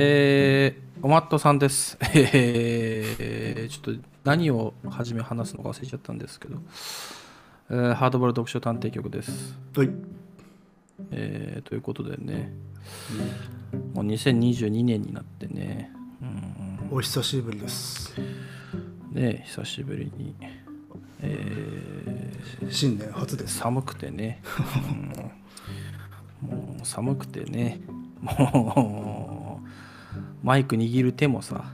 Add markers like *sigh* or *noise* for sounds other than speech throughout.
えー、おまっとさんです。*laughs* えー、ちょっと何を初め話すのか忘れちゃったんですけど、えーハードボール読書探偵局です。はい。えー、ということでね、もう2022年になってね、うん、お久しぶりです。ね久しぶりに、え新年初でー、す。寒くてね、*laughs* うんもう寒くてね、もうマイク握る手もさ、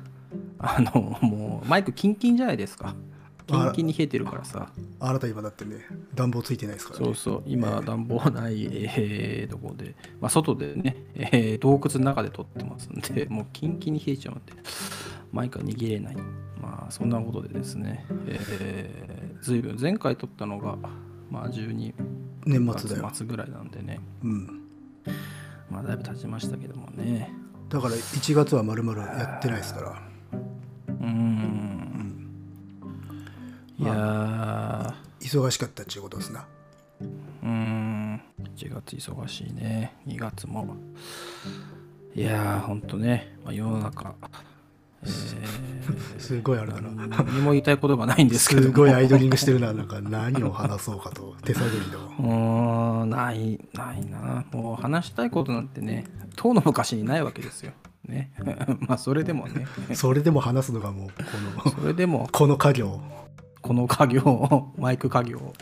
あのもうマイクキンキンじゃないですか。キンキンに冷えてるからさ。あなた今だってね、暖房ついてないですからね。そうそう、今、暖房ない、えーとこで、まあ、外でね、えー洞窟の中で撮ってますんで、もうキンキンに冷えちゃうんで、マイクは握れない。まあ、そんなことでですね、えー、ずいぶん、前回撮ったのが、まあ、12年末ぐらいなんでね、うん。まあ、だいぶ経ちましたけどもね。だから1月はまるまるやってないですから。うーん。いや忙しかったっちゅうことですな。ー、うーん、1月忙しいね、2月も。いやー、ほんとね、まあ、世の中、えーすごいあれだな。何も言いたいことがないんですけどもすごいアイドリングしてるな。なんか何を話そうかと。手探りでも。うーんないないなもう話したいことなんてね当の昔にないわけですよね *laughs* まあそれでもねそれでも話すのがもう、この、それでもこの家業。この家業 *laughs* マイク家業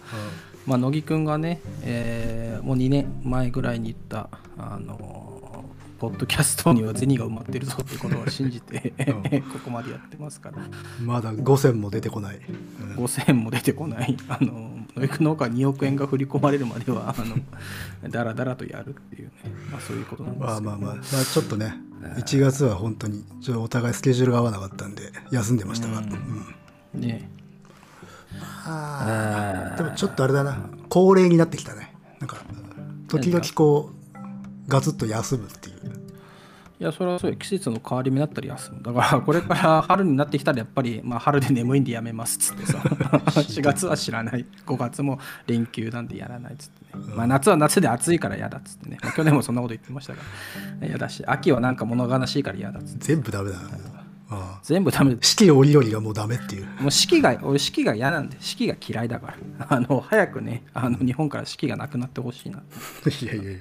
まあ乃木くんがね、えーもう2年前ぐらいに言ったあのポッドキャストには銭が埋まってるぞってことを信じて、うここまでやってますから。まだ5000も出てこない。うん。5000円も出てこない、あの、野育農家2億円が振り込まれるまでは、あの、だらだらとやるっていうね、まあそういうことなんですけど。まあまあまあ、まあ、ちょっとね、1月は本当に、ちょっとお互いスケジュールが合わなかったんで、休んでましたが。うん。ね。あー。でもちょっとあれだな。恒例になってきたね。なんか時々こうガツッと休むっていう。いや、それはそうよ季節の変わり目になったら休む。だから、これから春になってきたら、やっぱり、まあ、春で眠いんでやめますっつってさ、*laughs* 4月は知らない、5月も連休なんでやらないっつってね、まあ、夏は夏で暑いから嫌だっつってね、まあ去年もそんなこと言ってましたから、嫌だし、秋はなんか物悲しいから嫌だっつって、全部ダメだな。ああ全部ダメ。四季折々がもうダメっていう。もう四季が俺四季が嫌なんで四季が嫌いだから。あの早くねあの日本から四季がなくなってほしいな。*laughs* いやいやいや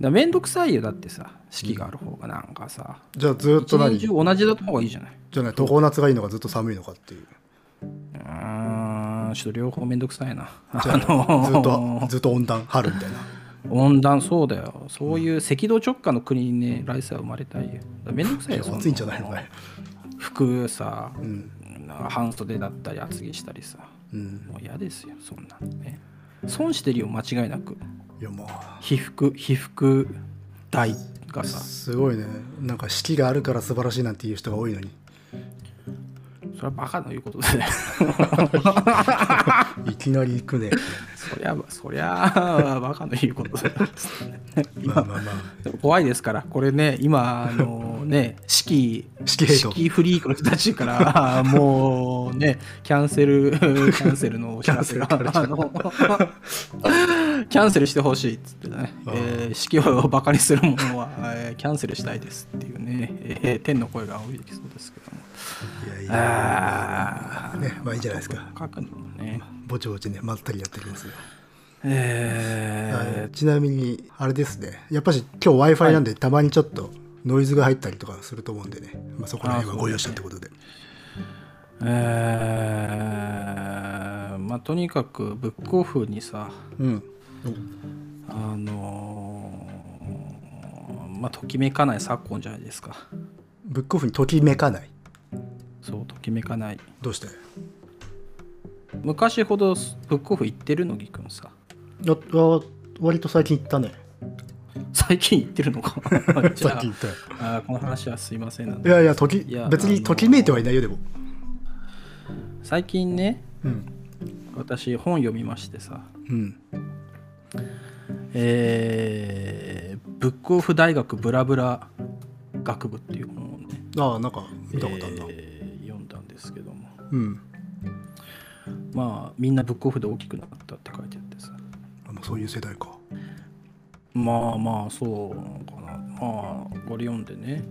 らめんどくさいよだってさ四季がある方がなんかさ。じゃあずっ一と何？年中同じだった方がいいじゃない？じゃあね常夏がいいのかずっと寒いのかっていう。うーんちょっと両方めんどくさいな。ああのずっとずっと温暖春みたいな。温暖そうだよ。そういう赤道直下の国にね来世は生まれたいよ。めんどくさいよそ暑いんじゃないのかい服さ、うん。半袖だったり厚着したりさ。うん。もう嫌ですよそんなのね。損してるよ間違いなくいやまあ。被服被服代がさ。すごいね。なんか四季があるから素晴らしいなんていう人が多いのにそれはバカの言うことで *laughs* いきなり行くね。そりゃそりゃバカの言うことだよ。まあまあまあ。怖いですから。これね今あのね四季四季フリークの人たちから *laughs* もうねキャンセルキャンセルのお知らせが *laughs* キャンセルされあのキャンセルしてほしいっつってね、ああ。えー四季をバカにするものは、えーキャンセルしたいですっていうね、えー天の声が多いそうですけどもいやいあやねまあいいんじゃないですか。書くのもね。ぼちぼちねまったりやってるんですよ。えはい。ちなみにあれですね。やっぱし今日 w i f i なんでたまにちょっとノイズが入ったりとかすると思うんでね、まあ、そこら辺はご容赦ってことで。ーえーまあとにかくブックオフにさうん。あのーまあときめかない昨今じゃないですか。ブックオフにときめかないそうときめかない。どうして？昔ほどブックオフ行ってるの？ぎくんさ。ああ割と最近行ったね。最近行ってるのか？*laughs* 最近行ったよ。あーこの話はすいません。なんいでやいや別にときめいてはいないよでも。最近ねうん。私本読みましてさ。うん。えーブックオフ大学ブラブラ学部っていう本をね、ああなんか見たことあるな、えーですけども。うん。まあみんなブックオフで大きくなったって書いてあってさ。あもうそういう世代か。まあまあそうなのかな。まあこれ読んでね。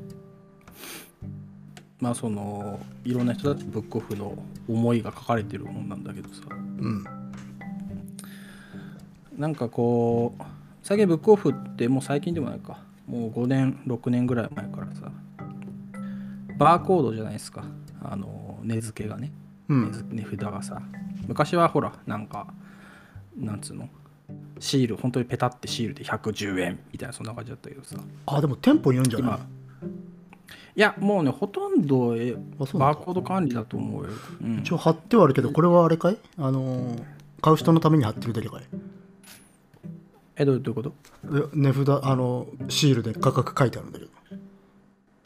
まあそのいろんな人たちブックオフの思いが書かれてる本なんだけどさ。うん。なんかこう最近ブックオフってもう最近でもないか。もう5年6年ぐらい前からさ。バーコードじゃないですか。あの値付けがねうん。値札がさ昔はほらなんかなんつうのシール本当にペタってシールで110円みたいなそんな感じだったけどさ。あでも店舗によるんじゃない？今。いやもうねほとんどバーコード管理だと思うよ、うん。一応貼ってはあるけどこれはあれかい？あのー買う人のために貼ってるだけかい？えどういうこと？え値札あのシールで価格書いてあるんだけど。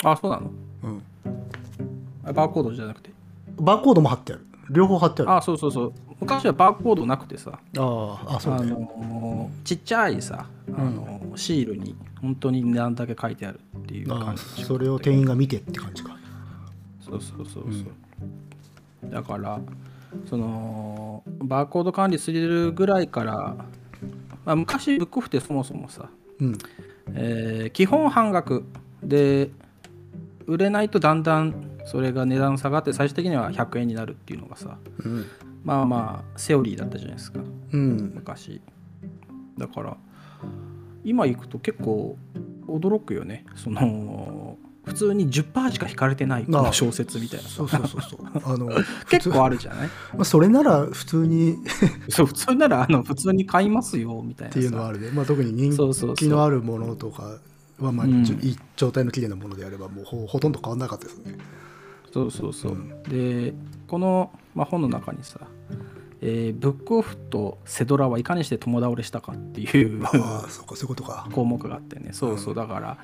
あそうなの？うん。あバーコードじゃなくて？バーコードも貼ってある。両方貼ってある。ああそうそうそう。昔はバーコードなくてさ。ああそうあだよのーちっちゃいさ、あのーシールに本当に値段だけ書いてあるっていうあ感じそれを店員が見てって感じか。そうそうそうそう、だからそのバーコード管理するぐらいから、まあ、昔ブックオフってそもそもさ、うん。えー基本半額で売れないとだんだんそれが値段下がって最終的には100円になるっていうのがさうん。まあまあセオリーだったじゃないですか。うん。昔。だから今行くと結構驚くよね。その普通に10%しか引かれてない小説みたいな。そうそうそうそう。*laughs* あの結構普あるじゃない？通 *laughs* まあそれなら普通に。*laughs* そう普通ならあの普通に買いますよみたいなさ。っていうのはあるね、まあ、特に人気のあるものとかはまあ、うん。いい状態の綺麗なものであればもうほほとんど変わらなかったですね。そうそうそう、うん。でこの、まあ、本の中にさ、えーブックオフとセドラはいかにして友倒れしたかっていうああそうかそういうことか。項目があってね。そうそう。だから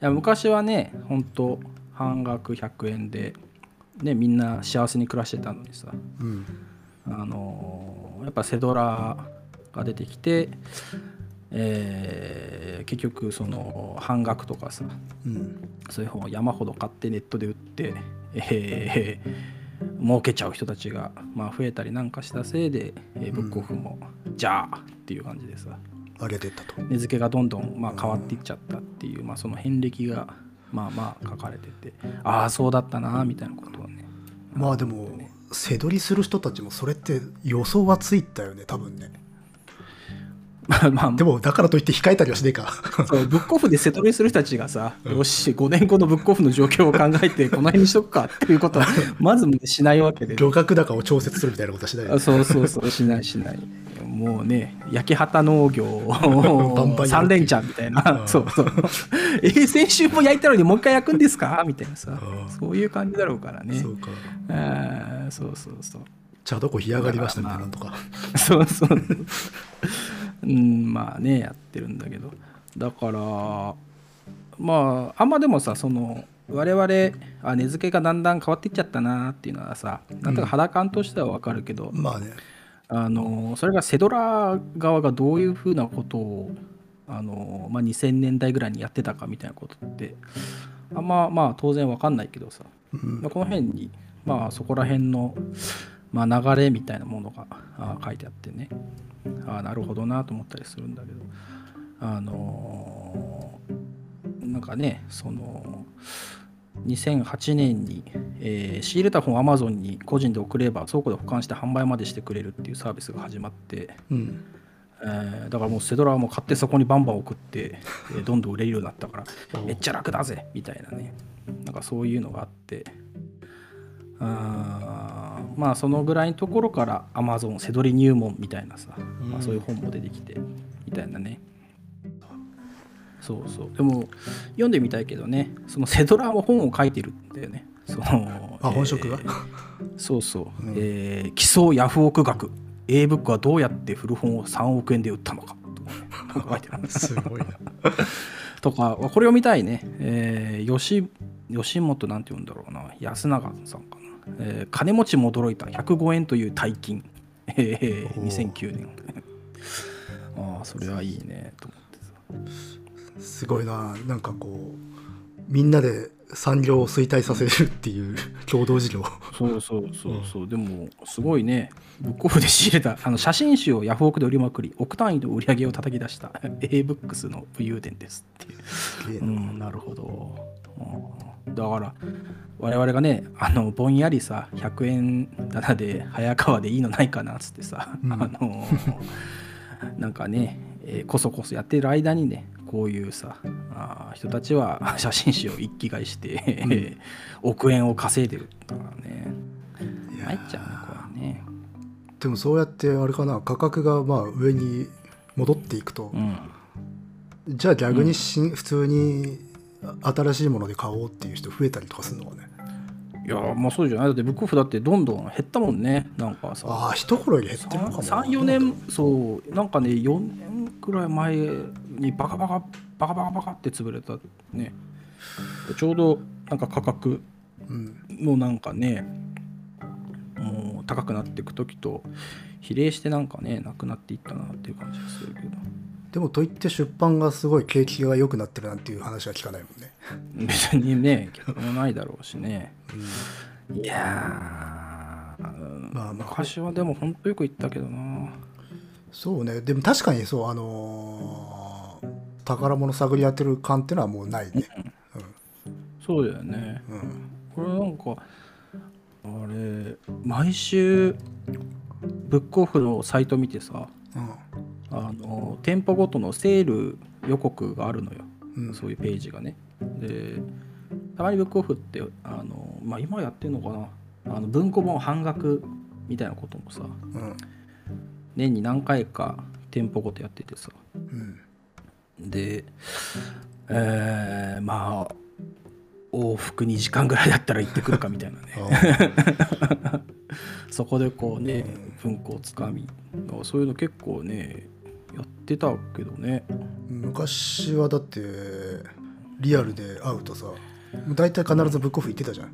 いや昔はね本当半額100円で、ね、みんな幸せに暮らしてたのにさうん。あのーやっぱセドラが出てきて、えー結局その半額とかさうん。そういう本を山ほど買ってネットで売って、えー儲けちゃう人たちが、まあ、増えたりなんかしたせいで、えーブックオフも、じゃあっていう感じでさ。あれ出たと。値付けがどんどん、まあ、変わっていっちゃったっていう、まあ、その遍歴がまあまあ書かれててああそうだったなみたいなことはねまあでも背取りする人たちもそれって予想はついたよね多分ねまあまあ。でもだからといって控えたりはしねえか。そうブックオフで瀬戸りする人たちがさ、よし5年後のブックオフの状況を考えてこの辺にしとくかっていうことはまずしないわけで。漁獲高を調節するみたいなことはしない。よねあそうそうそうしないしない。もうね焼き畑農業バンバンやる3連チャンみたいな、うん。そうそう。えー先週も焼いたのにもう一回焼くんですか？みたいなさ、うん。そういう感じだろうからね。そうか。あーそうそうそう。茶どこ干上がりましたみたいなのとか。そうそう。うん、まあね、やってるんだけど。だから、まあ、あんまでもさ、その、我々あ値付けがだんだん変わっていっちゃったなっていうのはさ、なんとか肌感としてはわかるけど、まあね。あのそれがセドラ側がどういうふうなことをあの、まあ、2000年代ぐらいにやってたかみたいなことってあんままあ当然わかんないけどさ、うん。まあこの辺に、まあ、そこら辺の、まあ、流れみたいなものがあ書いてあってねあなるほどなと思ったりするんだけど。あのなんかねその2008年に、えー仕入れた本を Amazon に個人で送れば倉庫で保管して販売までしてくれるっていうサービスが始まって、うん。えーだからもうセドラはもう買ってそこにバンバン送って、*laughs* えーどんどん売れるようになったからめっちゃ楽だぜみたいなね。なんかそういうのがあってあーまあそのぐらいのところから Amazon セドリ入門みたいなさ、まあ、そういう本も出てきてみたいなね。そうそう。でも読んでみたいけどねそのセドラも本を書いてるんだよね。そのあ本職が？えーそうそう、うん。えー基礎ヤフオク学。A ブックはどうやって古本を3億円で売ったのか。とか書いてある *laughs* すごいな。とかこれを見たいね、えー、吉吉本なんて言うんだろうな。安永さんかな、えー金持ちも驚いた。105円という大金、えーおー。2009年。*laughs* ああそれはいいね。と思ってさすごいな。なんかこうみんなで産業を衰退させるっていう *laughs* 共同事業。そうそうそうそう、でもすごいね。ブックオフで仕入れた。あの写真集をヤフオクで売りまくり。億単位の売り上げを叩き出した。*laughs* A ブックスの武勇伝ですっていう。うな。んなるほど、うんだから我々がねあのぼんやりさ100円棚で早川でいいのないかなっつってさ、うん。あのなんかね、えーこそこそやってる間にねこういうさあー人たちは写真集を一気買いして、億円を稼いでるからね。参っちゃうねこれね。でもそうやってあれかな価格がまあ上に戻っていくと、うん。じゃあ逆にし、普通に新しいもので買おうっていう人増えたりとかするのかね。いやまあそうじゃない。だってブックオフだってどんどん減ったもんね。なんかさ。ああ一頃より減ってるのかも。な34年そうなんかね4年くらい前にバカバカバカバカバカって潰れたね。でちょうどなんか価格うんもなんかねもう高くなっていく時と比例してなんかねなくなっていったなっていう感じがするけどでもといって出版がすごい景気が良くなってるなんていう話は聞かないもんね、別にね逆もないだろうしね。いやーうんまあまあ。昔はでも本当よく言ったけどな。そうね。でも確かにそうあのー宝物探り当てる感っていうのはもうないね。そうだよね。うん、うん。これなんかあれ毎週ブックオフのサイト見てさあの店舗ごとのセール予告があるのよ、うん。そういうページがね。でたまにブックオフってあの、まあ、今やってんのかな。あの文庫本半額みたいなこともさうん。年に何回か店舗ごとやっててさ。うん。でえーまあ往復2時間ぐらいだったら行ってくるかみたいなね。あ *laughs* そこでこうね文庫をつかみそういうの結構ねやってたけどね。昔はだってリアルで会うとさ大体必ずブックオフ行ってたじゃん。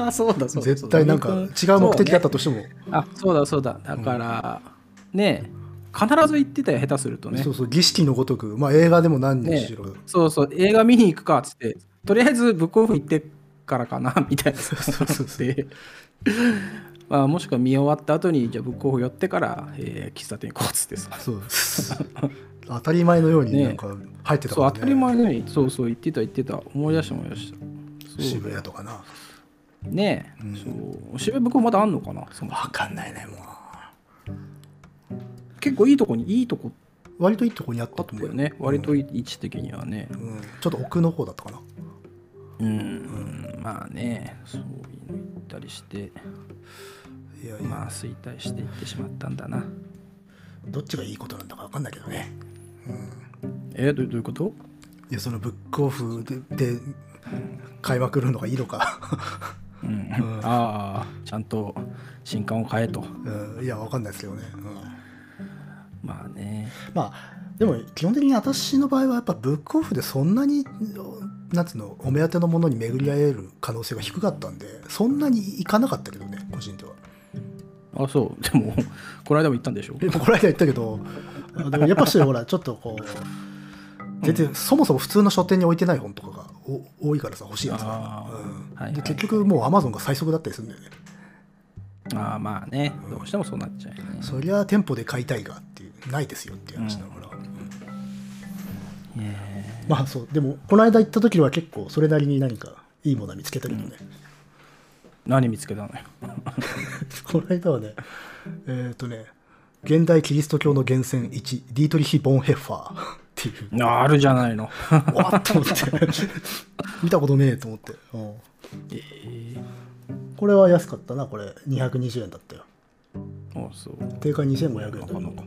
*laughs* あそうだそうだ。絶対なんか違う目的だったとしても。あそうだそうだ。だから、ね必ず行ってたよ下手するとね。そうそう儀式のごとく。まあ映画でも何にしろ、そうそう。映画見に行くかっつってとりあえずブックオフ行ってからかなみたいな。そうそうそう。*laughs* でまあもしくは見終わった後にじゃあブックオフ寄ってから、えー喫茶店行こうっつってさ。そう当たり前のように *laughs* なんか入ってたからね。そう当たり前のようにそうそう言ってた言ってた思い出した思い出した。渋谷とかな。ねえ、うん。そう。渋谷僕まだあんのかな？その分かんないねも結構いいとこにいいとこ。う割といいとこにあっあたと思うよ。ね。割と位置的にはね。うん、ちょっと奥の方だったかな。うん、まあね。そういうの行ったりしていやいや、まあ衰退していってしまったんだな。どっちがいいことなんだか分かんないけどね。えどうどういうこと？いやそのブックオフでで買いまくるのがいいのか、うん、ああちゃんと新刊を買えと。うん、いや分かんないですけどね、うん。まあね。まあでも基本的に私の場合はやっぱブックオフでそんなになんつうのお目当てのものに巡り合える可能性が低かったんでそんなに行かなかったけどね個人ではあそう。でもこの間も言ったんでしょ？*laughs* この間言ったけどあでもやっぱしほらちょっとこう全然そもそも普通の書店に置いてない本とかがお多いからさ欲しいやつが、あー。はいはいうんで結局もうアマゾンが最速だったりするんだよね。ああまあね。どうしてもそうなっちゃうよね。そりゃ店舗で買いたいがっていうないですよっていう話だから、まあそう。でもこの間行った時は結構それなりに何かいいものは見つけたけどね、ー何見つけたのよ。*laughs* この間はねえっ、とね現代キリスト教の源泉1ディートリヒ・ボンヘッファーっていう。ああるじゃないの。わっと思って。*laughs* 見たことねえと思って、うん。ええこれは安かったなこれ。220円だったよ。あそう。定価2500円だなかなか。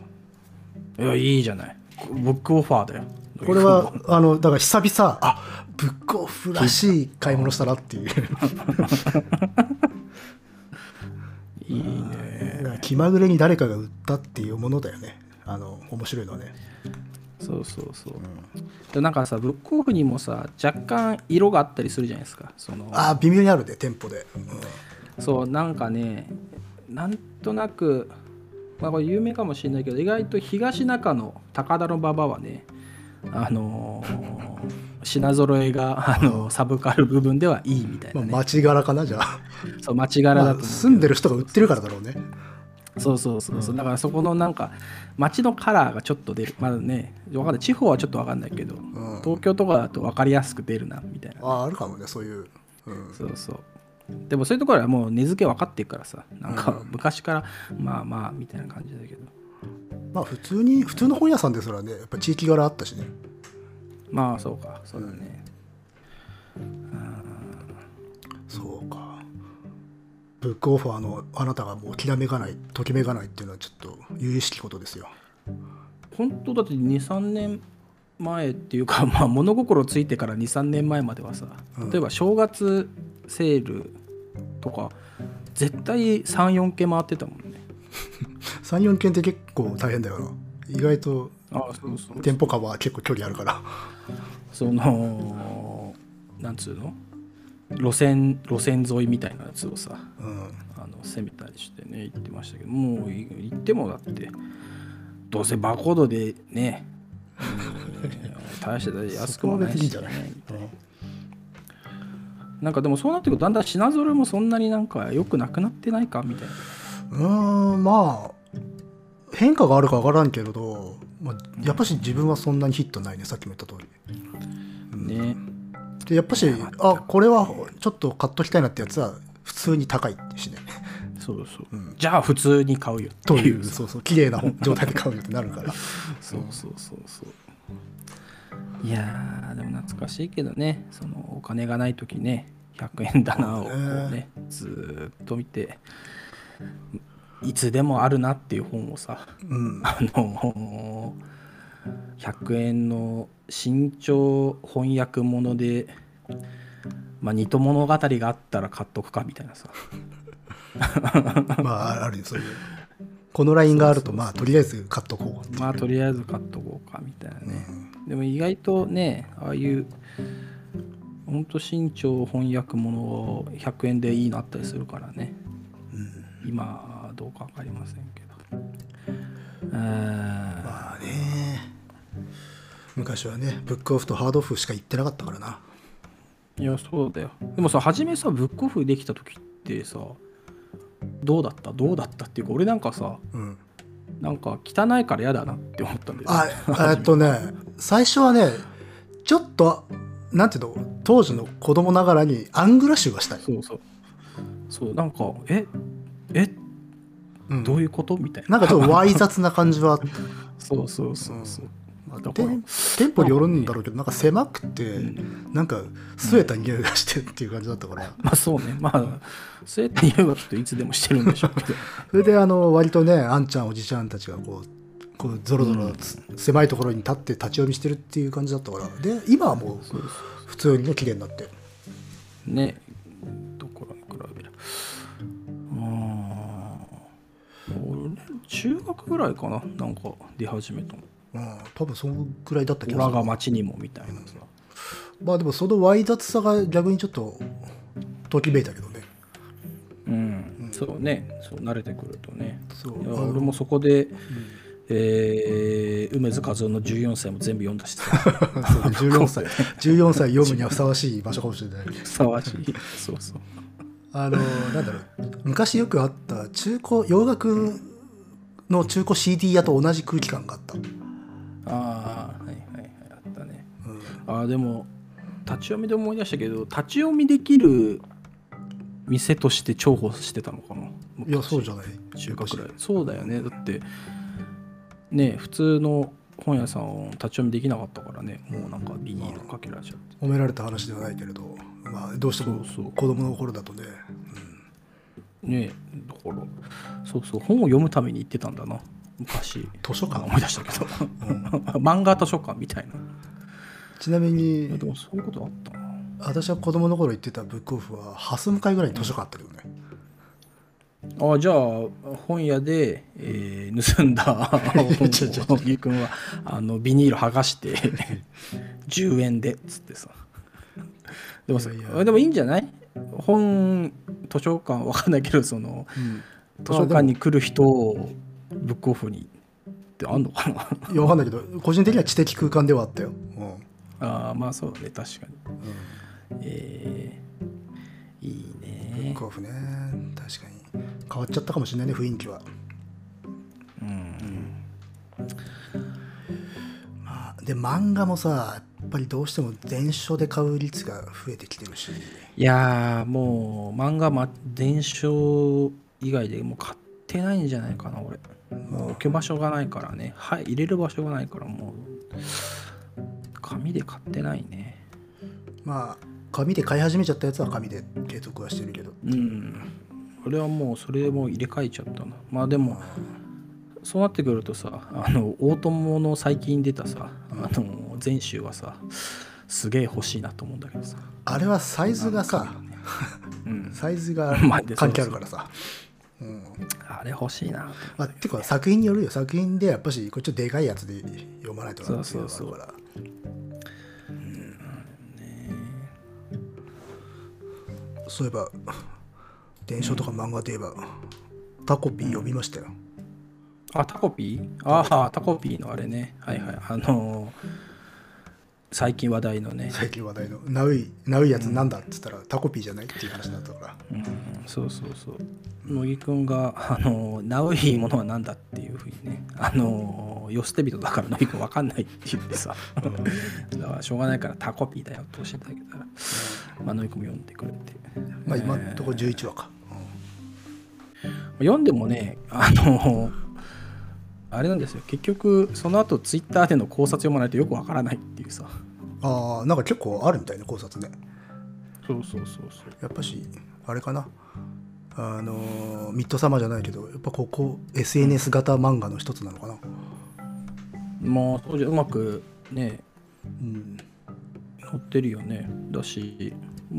いやいいじゃない。ブックオファーだよこれはあのだから久々あブックオフらしい買い物したなっていう。*laughs* いいね。気まぐれに誰かが売ったっていうものだよね。あの面白いのはね。そうそうそう、でなんかさブックオフにもさ若干色があったりするじゃないですか。そのあ微妙にあるね店舗で、そうなんかねなんとなくまあこれ有名かもしれないけど意外と東中の高田の馬場はねあのー品揃えがあのサブカル部分ではいいみたいな、ね。まあ、町柄かなじゃあ。そう町柄だと住んでる人が売ってるからだろうね。そうそうそうそう。だからそこのなんか街のカラーがちょっと出る。まだねわかんない。地方はちょっとわかんないけど、ん。東京とかだと分かりやすく出るなみたいな。あああるかもねそういう、うん、そうそう。でもそういうところはもう根付け分かってるからさ。なんか昔からまあまあみたいな感じだけどまあ普通に普通の本屋さんですらねやっぱ地域柄あったしね。まあそうか。そうだね、そうか。ブックオファーのあなたがもうきらめかないときめかないっていうのはちょっと由々しきことですよ。本当だって23年前っていうか、*laughs* まあ、物心ついてから23年前まではさうん。例えば正月セールとか絶対34件回ってたもんね *laughs* 34件って結構大変だよな。意外と店舗間は結構距離あるから。そのなんつうの？路線路線沿いみたいなやつをさうん。あの攻めたりしてね行ってましたけどもうい行ってもだってどうせバーコードでね、うん。大して安くもないし、ねなんかでもそうなってくるとだんだん品揃えもそんなになんか良くなくなってないか？みたいな。うーんまあ変化があるか分からんけれど、まあ、やっぱし自分はそんなにヒットないねさっきも言った通り。ね。でやっぱしあこれはちょっと買っときたいなってやつは普通に高いしねそうそう、じゃあ普通に買うよという。うそうそう綺麗な状態で買うよってなるから。*laughs* そうそうそうそう。いやーでも懐かしいけどね。そのお金がない時ね100円棚をこうね。ずーっと見ていつでもあるなっていう本をさうん。あの100円の新潮翻訳物で、まあ、二戸物語があったら買っとくかみたいなさ。まあ *laughs* あるよそういうこのラインがあるとまあとりあえず買っとこうまあとりあえず買っとこうかみたいなね、でも意外とねああいうほんと新潮翻訳物100円でいいのあったりするからね、今はどうか分かりませんけど。えーまあね。昔はねブックオフとハードオフしか行ってなかったからな。いやそうだよ。でもさ初めさブックオフできた時ってさどうだった？どうだった？っていうか俺なんかさうん。なんか汚いから嫌だなって思ったんだよ、ね、あえっとね最初はねちょっとなんていうの？当時の子供ながらにアングラ集がしたい、そうそう。そうなんかえ？え？うんどういうこと？みたいな。なんかちょっとわい雑な感じは。あってそうそうそうそう、まあだから。店店舗によるんだろうけどなんか狭くてなんか据えた匂いがしてっていう感じだったから。*laughs* まあそうね。まあそうやって言えばきっといつでもしてるんでしょうけど。*laughs* それであの割とねあんちゃんおじちゃんたちがこうこうゾロゾロつ狭いところに立って立ち読みしてるっていう感じだったから。で今はもう。普通にね綺麗になって。ね中学ぐらいかななんか出始めたの。うん多分そのくらいだった気「オラががする。街にも」みたいなさ、まあでもそのわい雑さが逆にちょっとときめいたけどね。うん、そうね。そう慣れてくるとね。そう。いや俺もそこで、えー梅津和夫の14歳も全部読んだしさ。そう14歳。14歳読むにはふさわしい場所かもしれない。ふさわしい。そうそう。あのなんだろう。昔よくあった中古洋楽の中古 CD 屋と同じ空気感があった、ああはいはいはいあったね、ああでも立ち読みで思い出したけど立ち読みできる店として重宝してたのかな。いやそうじゃない。中華くらい。そうだよね。だってね普通の本屋さんを立ち読みできなかったからね。もうなんかビニールかけられちゃって。褒められた話ではないけれど、まあ、どうしても子供の頃だとねねだからそうそう本を読むために行ってたんだな昔。図書館？思い出したけど、漫画図書館みたいな。ちなみにでもそういうことあったな。私は子供の頃行ってたブックオフは蓮向かいぐらいに図書館あったけどね、あじゃあ本屋で、えー盗んだ本をゆうくんはあのビニール剥がして *laughs* 10円でっつってさ。でもいや。でもいいんじゃない？本図書館わかんないけどその図書館に来る人をブックオフにってあんのかな？いやわかんないけど個人的には知的空間ではあったよ、うん。ああまあそうね確かに。うん。えー、いいブねックオフね。確かに。変わっちゃったかもしれないね雰囲気は。うん。まあで漫画もさやっぱりどうしても電書で買う率が増えてきてるし。いやーもう漫画、ま、伝承以外でもう買ってないんじゃないかな俺。もう置く場所がないからね。はい入れる場所がないからもう紙で買ってないね。まあ紙で買い始めちゃったやつは紙で継続はしてるけど。うん。俺はもうそれも入れ替えちゃったな。まあでもそうなってくるとさあの大友の最近出たさあの全集はさすげえ欲しいなと思うんだけどさ。あれはサイズがさうん。サイズが *laughs* 関係あるからさ。うん。あれ欲しいなとまあ、てか作品によるよ。作品でやっぱしこっちょっとでかいやつで読まないとなっていうのがあるから。そういえば伝承とか漫画といえば、タコピー読みましたよあタコピー？ああタコピーのあれね。はいはい。あのー最近話題のね。最近話題の「ナウイナウイやつなんだ?」っつったら、タコピーじゃないっていう話になったか。らうん。そうそうそう。乃木くんが「あのナウいいものは何だ?」っていうふうにね。あのよ捨て人だから乃木くん分かんないって言ってさ。*laughs* だからしょうがないからタコピーだよって教えてあげたら、まあ、乃木くんも読んでくれて。まあ今んとこ11話か、読んでもねあのあれなんですよ。結局その後ツイッターでの考察読まないとよくわからないっていうさ。ああなんか結構あるみたいな考察ね。そうそうそうそう。やっぱしあれかな。あのーミッドサマーじゃないけどやっぱここ SNS 型漫画の一つなのかな。まあそうじゃうまくねうん。載ってるよね。だしうー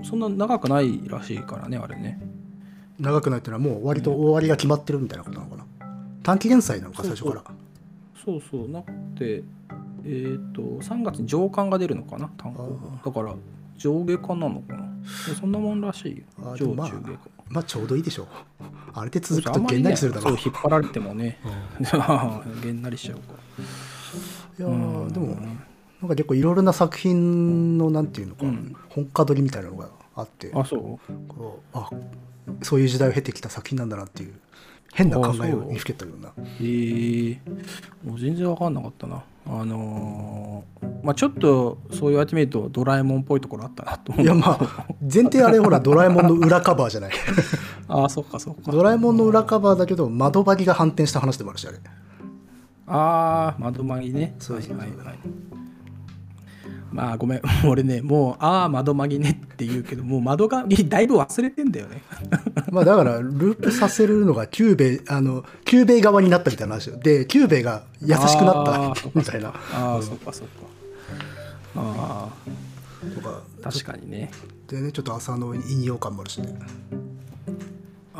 んそんな長くないらしいからねあれね。長くないっていうのはもう割と終わりが決まってるみたいなことなのかな短期連載なのか最初から。そうそう。なくてえっ、と3月に上巻が出るのかな単行あだから上下巻なのかな。でそんなもんらしいよ。上あでもまあ中下巻まあちょうどいいでしょう。あれで続くとげんなりするだろそうう引っ張られてもね *laughs* *laughs* げんなりしちゃうから。いやーでもなんか結構いろいろな作品のなんていうのか、うん。本家取りみたいなのがあって。あそう？こうあそういう時代を経てきた作品なんだなっていう変な考えを見つけたような。えー、もう全然分かんなかったな。あのーまあちょっとそう言われてみるとドラえもんっぽいところあったなと思う。いやまあ前提あれほらドラえもんの裏カバーじゃない。*laughs* ああそっかそっか。ドラえもんの裏カバーだけど窓バギが反転した話でもあるしあれ。ああ窓マギね。そうそうそう。はいはいはいまあごめん。*laughs* 俺ねもうああ窓マギねって言うけどもう窓マギだいぶ忘れてんだよね。*laughs* まあだからループさせるのがキュゥべえあのキュゥべえ側になったみたいな話よ。でキュゥべえが優しくなあったーみたいな。ああそっかそっか。あとかあ確かにね。でねちょっと浅野いにお感もあるしね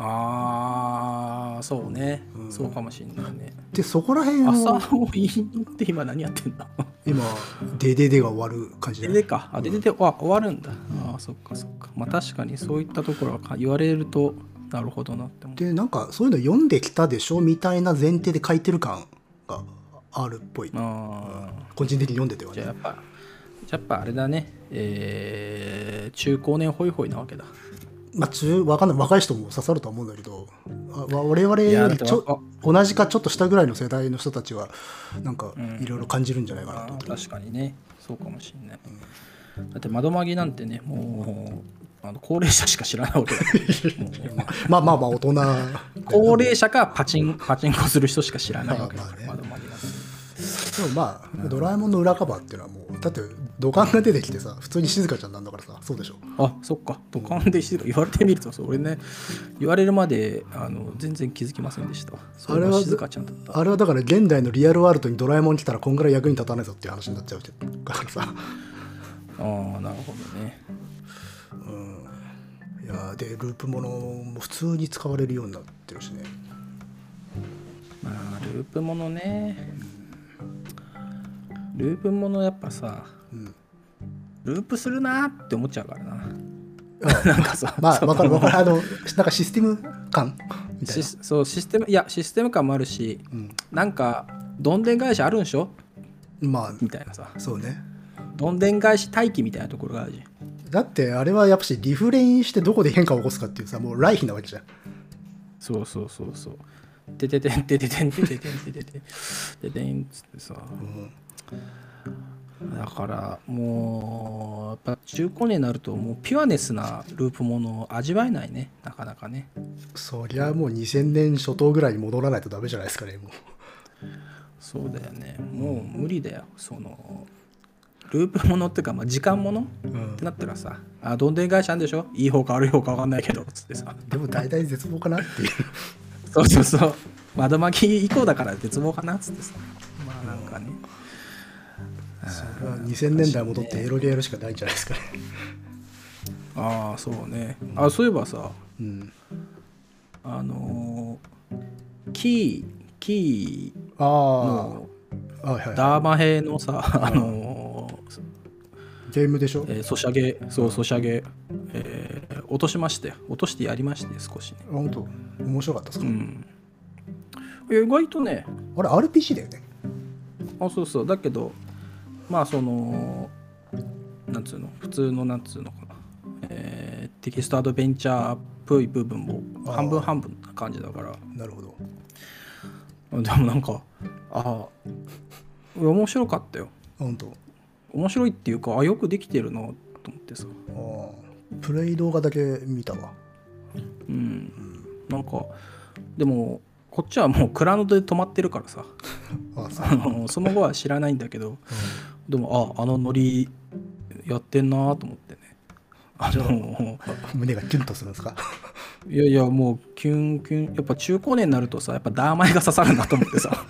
ああそうね、そうかもしんないね。でそこら辺浅野いにおって今何やってんだ今デデデが終わる感じでででか。あででであ終わるんだ、ああそっかそっか。まあ確かにそういったところはか言われるとなるほどなって思う。でなんかそういうの読んできたでしょ？みたいな前提で書いてる感があるっぽい。ああ個人的に読んでてはね。じゃあやっぱじゃあやっぱあれだね。えー、中高年ホイホイなわけだまあ中わかんない若い人も刺さるとは思うんだけど我々よりちょ同じかちょっと下ぐらいの世代の人たちはなんかいろいろ感じるんじゃないかなとあ思って、ー確かにね。そうかもしんない、だって窓マギなんてねもうあの高齢者しか知らないわけだ *laughs* まあまあまあ大人。高齢者かパチンパチンコする人しか知らないわけだから、まあまあね。窓マギなんて。でもまあドラえもんの裏カバーっていうのはもうだって土管が出てきてさ普通に静香ちゃんなんだからさそうでしょ？あそっか。土管で静か言われてみるとそう俺ね言われるまであの全然気づきませんでした。それは静かちゃんだった。あれはだから現代のリアルワールドにドラえもん来たらこんぐらい役に立たないぞっていう話になっちゃうからさ。ああなるほどね。いやーでループものも普通に使われるようになってるしね。まあループものね。ループものやっぱさ、んループするなって思っちゃうからな。あ *laughs* なんかさまあわかるわかる。あのなんかシステム感みたいシスそうシステムいやシステム感もあるし、ん。なんかどんでん返しあるんでしょ？なまあみたいなさ。そうね。どんでん返し待機みたいなところがあるじゃん。だってあれはやっぱしリフレインしてどこで変化を起こすかっていうさもう来費なわけじゃん。そうそうそうそう。てててんてててんてててんてててんててんつってさ、だからもうやっぱ中高年になるともうピュアネスなループものを味わえないね。なかなかね。そりゃもう2000年初頭ぐらいに戻らないとダメじゃないですかねもう。そうだよね。もう無理だよ。そのループものっていうか、まあ、時間もの、うん。ってなったらさあどんでん返しあんでしょ？いい方か悪い方か分かんないけど。つってさ。でも大体絶望かなっていう。そうそうそう。窓巻き以降だから絶望かな。っつってさ。まあ。なんかねそれは2000年代戻ってエロゲーやるしかないんじゃないですかね。ああそうね。あそういえばさうん。あのーキーキーあのあはいはい。ダーマ兵のさあのーゲームでしょ？えーソシャゲそうソシャゲ、えー落としまして落としてやりまして少しね。あ本当？面白かったですか、うん。意外とね。あれ RPG だよね。あそうそう。だけどまあそのなんつうの普通のなんつうのかな、えーテキストアドベンチャーっぽい部分も半分半分な感じだから。なるほど。でもなんかああ面白かったよ。あ本当面白いっていうかあよくできてるなと思ってさ。あー。プレイ動画だけ見たわ。うん。なんかでもこっちはもうクラウドで止まってるからさ。あのその後は知らないんだけどでもああのノリやってんなと思ってね。あの胸がキュンとするんですか？いやいやもうキュンキュン。やっぱ中高年になるとさやっぱダーマイが刺さるなと思ってさ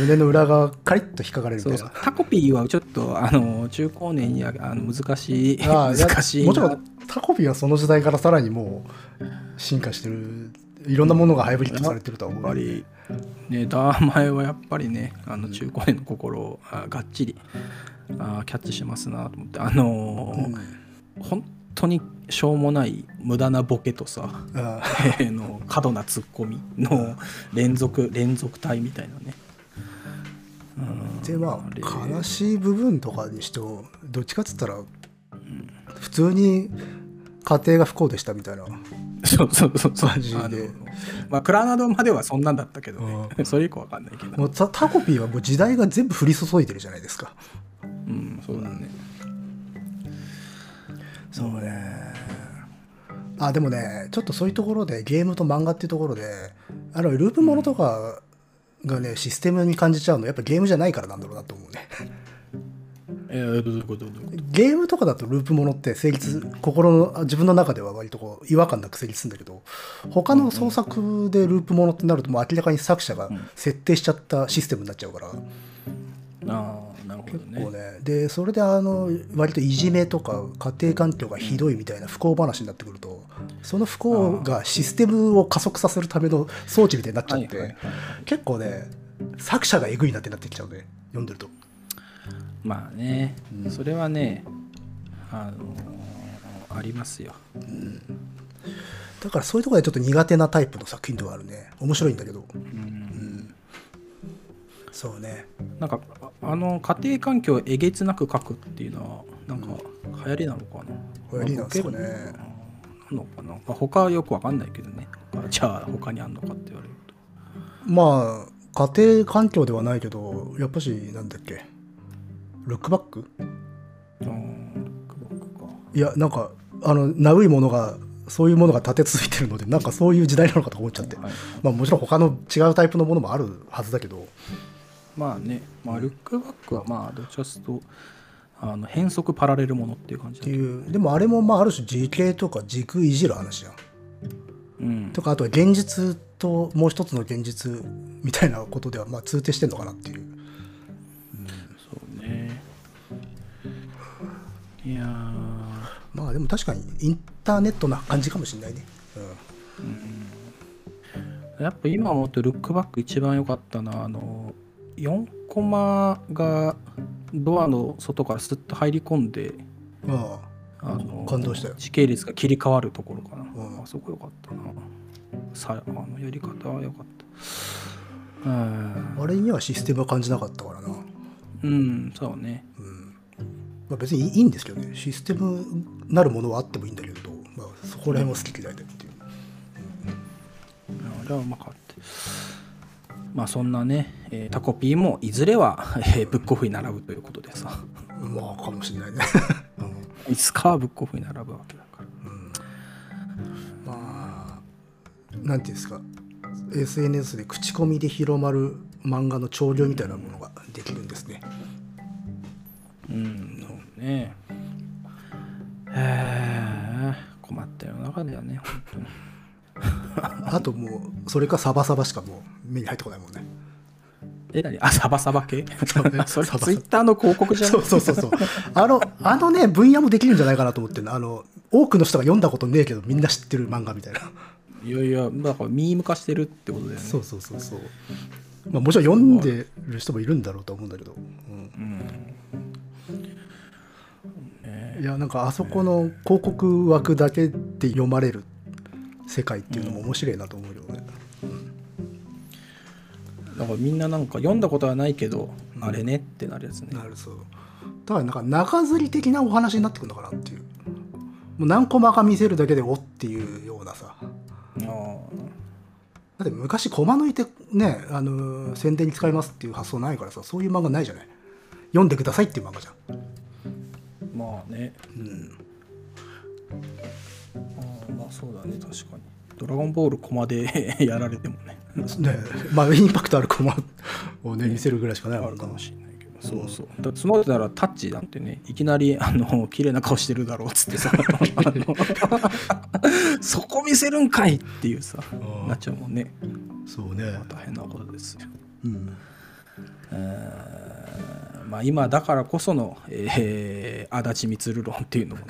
胸の裏側カリッと引っかかれるみたいな。タコピーはちょっとあの中高年にはあの難しい難しいもちろんタコピーはその時代からさらにもう進化してるいろんなものがハイブリッドされてるとは思うやっぱり。ねダーマイはやっぱりねあの中高年の心をあがっちりあキャッチしますなと思って。あのーうん。本当にしょうもない無駄なボケとさ *laughs* あえーの過度なツッコミの連続連続体みたいなね。うん。でまれあ悲しい部分とかにしてもどっちかっつったら普通に家庭が不幸でしたみたいなそうそうそうそう。マジで。まあクラナドまではそんなんだったけどね。*laughs* それ以降わかんないけど。もうタタコピーはもう時代が全部降り注いでるじゃないですか。うんそうだね。そうね。あでもねちょっとそういうところでゲームと漫画っていうところであのループものとかがねシステムに感じちゃうのやっぱゲームじゃないからなんだろうなと思うね。*laughs* えー、どういうことどういうこと？ゲームとかだとループものって成立心のあ自分の中では割とこう違和感なく成立するんだけど他の創作でループものってなるともう明らかに作者が設定しちゃったシステムになっちゃうから、ああなるほどね。でそれであの割といじめとか家庭環境がひどいみたいな不幸話になってくるとその不幸がシステムを加速させるための装置みたいになっちゃって、はいはいはい。結構ね作者がえぐいなってなってきちゃうね読んでると。まあね、それはねあのありますよ。だからそういうところでちょっと苦手なタイプの作品ではあるね。面白いんだけど、うんそうね。なんかああの家庭環境をえげつなく書くっていうのはなんか流行りなのかな？流行りなんですかね。まああんのかな、まあ、他はよくわかんないけどね。あじゃあ他にあんのかって言われると。まあ家庭環境ではないけどやっぱしなんだっけ？ルックバック？あーロックバックか。いやなんかあのナウいものがそういうものが立て続いてるのでなんかそういう時代なのかと思っちゃって、はい。まあもちろん他の違うタイプのものもあるはずだけどまあね、まあ、ルックバックはまあどっちかというとあの変則パラレルものっていう感じってだけど。いう。でもあれもまあある種時系とか軸いじる話じゃん。うん。とかあとは現実ともう一つの現実みたいなことではまあ通底してんのかなっていう。そうね。いやー。まあでも確かにインターネットな感じかもしれないね、やっぱ今思ってルックバック一番良かったなあの4コマがドアの外からスッと入り込んでうん、ああの感動したよ。時系列が切り替わるところかな、うん。あそこ良かったな。さあのやり方は良かった。うんああれにはシステムは感じなかったからな。うんそうね。まあ、別にいいんですけどね。システムなるものはあってもいいんだけれど、まあ、そこら辺も好き嫌いだっていう、あれはうまかったまあそんなね、えータコピーもいずれは、えーブックオフに並ぶということでさ。まあかもしれないね、*laughs* いつかはブックオフに並ぶわけだから。まあなんていうんですか。SNS で口コミで広まる漫画の潮流みたいなものができるんですね。うんそうね。へえ困った世の中だよね本当に *laughs* あともうそれかサバサバしかもう目に入ってこないもんね。え何？*laughs* あサバサバ系？う *laughs* それツイッターの広告じゃんそうそうそうそう。あのあのね分野もできるんじゃないかなと思ってあの多くの人が読んだことねえけどみんな知ってる漫画みたいな。いやいやだからミーム化してるってことだよね。そうそうそうそう。まあもちろん読んでる人もいるんだろうと思うんだけど、うん。いやなんかあそこの広告枠だけで読まれる世界っていうのも面白いなと思うよね、だからみんななんか読んだことはないけど、あれねってなるやつね。なるそう。だからなんか中吊り的なお話になってくるのかなっていう。もう何コマか見せるだけでおっていうようなさ。ああ。だって昔コマ抜いてねあのー宣伝に使いますっていう発想ないからさそういう漫画ないじゃない。読んでくださいっていう漫画じゃん。まあね。ああまあそうだね確かに。ドラゴンボールコマで *laughs* やられてもね。ねまあインパクトあるコマ *laughs* をね見せるぐらいしかないあるかもしれないけど。そうそう。だってそのならタッチなんてねいきなりあの綺麗な顔してるだろうっつってさ。あの *laughs* そこ見せるんかいっていうさうんなっちゃうもんね。そうね。大変なことですよ。うんまあ今だからこその、えー、足立満論っていうのもね。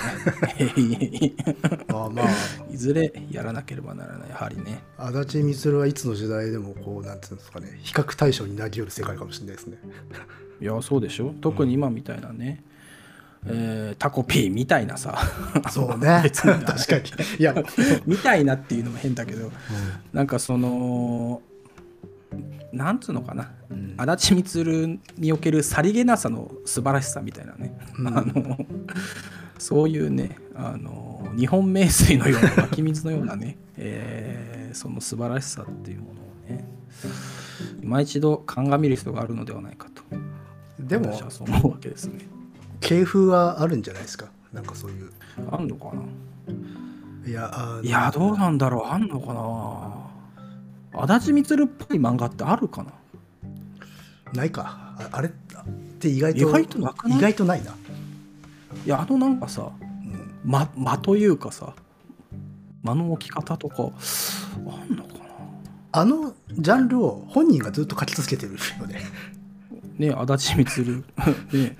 *laughs* まあまあ。*laughs* いずれやらなければならないやはりね。足立満はいつの時代でもこうなんていうんですかね比較対象になり得る世界かもしれないですね。いやそうでしょ。特に今みたいなね、えータコピーみたいなさ。そうね。*laughs* 確かに。いや。みたいなっていうのも変だけど、なんかそのなんつうのかな、足立満におけるさりげなさの素晴らしさみたいなね、あのそういうねあの日本名水のような湧き水のようなね、えーその素晴らしさっていうものをね今一度鑑みる必要があるのではないかと。でも私はそう思うわけですね。系風はあるんじゃないですか？なんかそういう。あんのかな？いやいやどうなんだろう？あんのかな？足立満っぽい漫画ってあるかな？ないか。ああれって意外と意外となくない？意外とないな、いやあのなんかさうん。間間というかさ間の置き方とかあんのかあのジャンルを本人がずっと書き続けてるよね。なね足立満ね。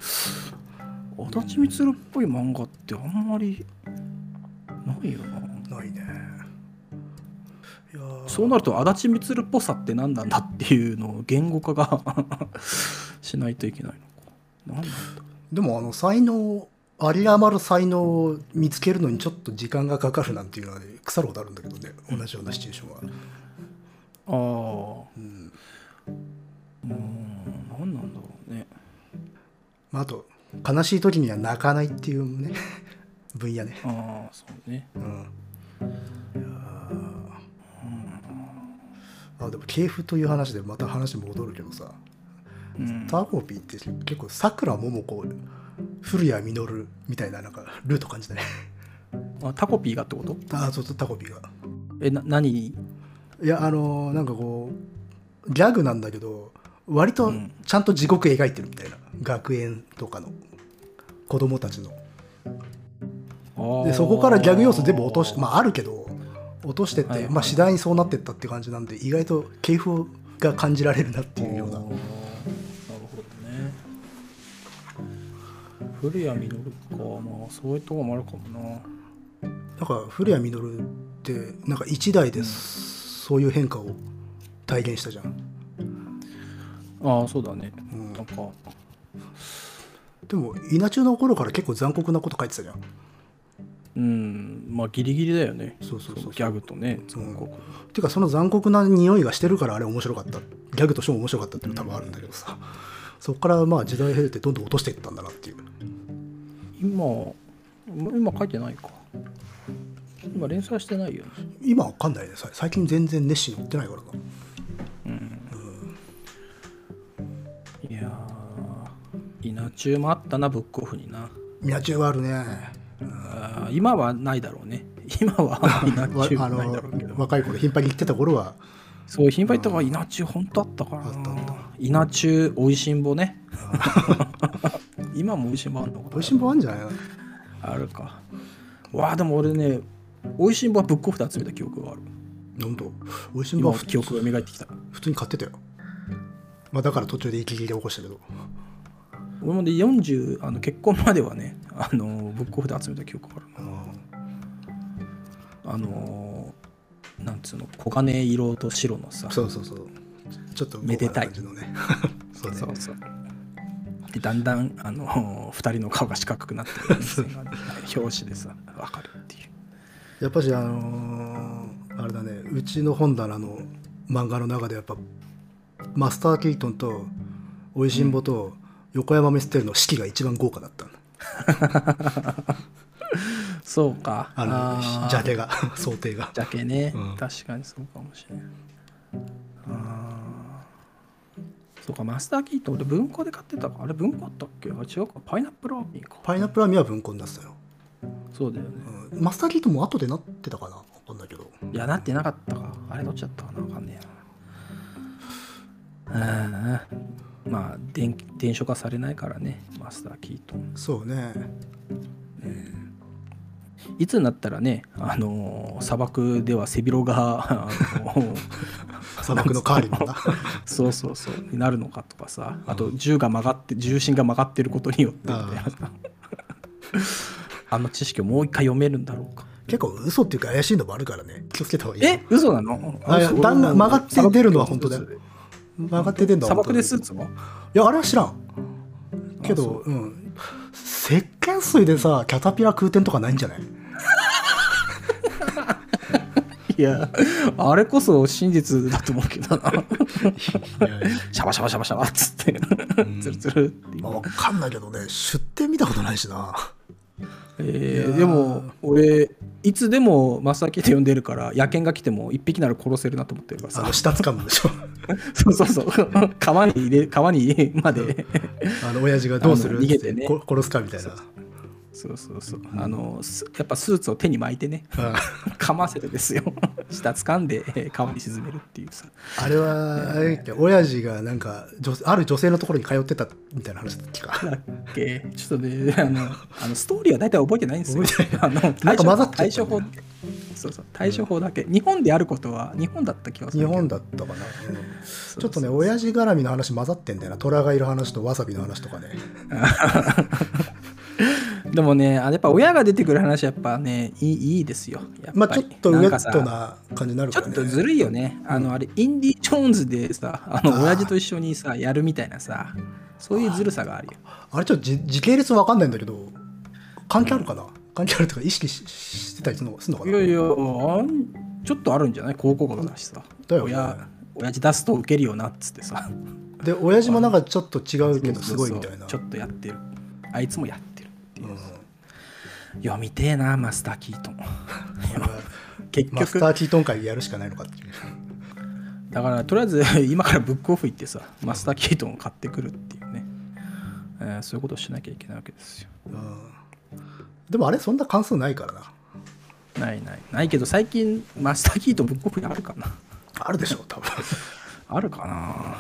足立満 *laughs* っぽい漫画ってあんまりないよな。ないねそうなると足立満っぽさって何なんだっていうのを言語化が *laughs* しないといけないのか。何なんだでもあの才能有り余る才能を見つけるのにちょっと時間がかかるなんていうのは、ね、腐ることあるんだけどね同じようなシチュエーションは、ああ。うん。うん。何なんだろうね。まあ、あと悲しい時には泣かないっていうね。*laughs* 分野ね、ああそうね。うん、いやーあでも系譜という話でまた話戻るけどさ。うん。タコピーって結構さくらももこ古谷実みたいななんかルート感じだねあタコピーがってこと？ああそうそうタコピーが。えな何？いやあのーなんかこうギャグなんだけど割とうん。ちゃんと地獄描いてるみたいな、学園とかの。子供たちの。でそこからギャグ要素全部落としまああるけど落としてって、はい。はいまあ、次第にそうなってったって感じなんで意外と系譜が感じられるなっていうような。なるほどね。古谷実か。まあそういうとこもあるかもな。なんか古谷実ってなんか一代でそういう変化を体現したじゃん。ああそうだね、ん。なんか。でも稲中の頃から結構残酷なこと書いてたじゃんうん。まあギリギリだよね。そうそうそう。ギャグとね。残酷、てかその残酷な匂いがしてるからあれ面白かった。ギャグとしても面白かったっていうの多分あるんだけどさ。そこからまあ時代経てどんどん落としていったんだなっていう。今今書いてないか。今連載してないよね。今わかんないね。さ最近全然熱心に追ってないからな。いやー。稲中もあったなブックオフにな。宮中はあるね今はないだろうね。今は *laughs* 稲わ中ないだろうけど。の若い頃頻繁に行ってた頃は。そう頻繁に言ったから稲中本当あったからあったんだな稲中おいしんぼね。*laughs* 今もおいしんぼあるのかな。美味しいもんあるんじゃないの？あるか。わあでも俺ねおいしんぼはブックオフで集めた記憶がある。なんと美味しいもんは今記憶が蘇ってきた。普通に買ってたよ。まあだから途中で息切れ起こしたけど俺もで40あの結婚まではねあのブックオフで集めた記憶がある。あなあのなんつうの黄金色と白のさそうそうそう。ちょっとめでたい。感じのね。*laughs* そうね。そうそう。でだんだんあの2人の顔が四角くなってる。*laughs* 表紙でさ分かるっていう。やっぱしあのーあれだね。うちの本棚の漫画の中でやっぱマスター・キートンとおいしんぼと横山ミステルの式が一番豪華だったの。*laughs* そうか。あのー。ジャケが *laughs* 想定が。ジャケね、うん。確かにそうかもしれないあー。そうかマスターキートン俺文庫で買ってたか。あれ文庫だったっけ？あ違うか。パイナップルアーミーか。パイナップルアミは文庫になってたよ、そうだよね。うん。マスター・キートンも後でなってたかな？わかんないけど。いやなってなかったか。あれどっちだったかな？わかんねえな。あーまあ電電書化されないからねマスターキートン。そうね。いつになったらねあのー砂漠では背広があのー *laughs* 砂漠のカーリマンだ。*laughs* そうそうそうになるのかとかさあと銃が曲がって重心が曲がってることによってみたいなさあの知識をもう一回読めるんだろうか。結構嘘っていうか怪しいのもあるからね。気をつけた方がいいよ。え？嘘なの？だ。んだん曲がって出るのは本当だよ曲がって出んだ砂漠でスーツも？いやあれは知らん。けどう。ん。石鹸水でさキャタピラ空転とかないんじゃない？いやあれこそ真実だと思うけどな。シャバシャバシャバシャバっつって。ツルツルってまあ、わかんないけどね出店見たことないしなえーでも俺いつでもマスターキート読んでるから野犬が来ても一匹なら殺せるなと思ってるからさ。あの下掴むでしょ。*laughs* そうそうそう。川に入れ川にまで。あの親父がどうする逃げてね。こ殺すかみたいなそうそうそう。あのすやっぱスーツを手に巻いてね。あ *laughs* かませてですよ。*laughs* 下掴んでえー川に沈めるっていうさ。あれはあれだっけ？親父がなんか女ある女性のところに通ってたみたいな話だっけか？だっけ？ちょっとねあのあのストーリーは大体覚えてないんですよ。覚えて *laughs* あのなん対処か混ざっちゃった対処法。そうそう。対処法だけ、日本であることは日本だった気がする日本だったかな、うんちょっとね親父絡みの話混ざってんだよな。虎がいる話とわさびの話とかねでもねあやっぱ親が出てくる話やっぱねいいいいですよ。やっぱり。まあちょっとウェットな感じになるちょからね。っとずるいよね。あの、あれ、インディ・ジョーンズでさ、あの、親父と一緒にさ、やるみたいなさ、そういうずるさがあるよ。あれちょっとじ時系列わかんないんだけど関係あるかな、関係あるとか意識ししてたりするのするのかな？いやいや、あんちょっとあるんじゃない？高校学だしさ。だよね。親、親父出すと受けるよなっつってさ。で親父もなんかちょっと違うけどすごいみたいな。ちょっとやってる。あいつもやってる読みてえな、マスター・キートン。結マスタ局、ーキートン会やるしかないのかっていうだから、とりあえず *laughs* 今からブックオフ行ってさ、マスター・キートンを買ってくるっていうね。えーそういうことをしなきゃいけないわけですよ。でもあれそんな関数ないからなないない。ないけど最近マスターキートブックオフにあるかなあるでしょ多分 *laughs* あるかな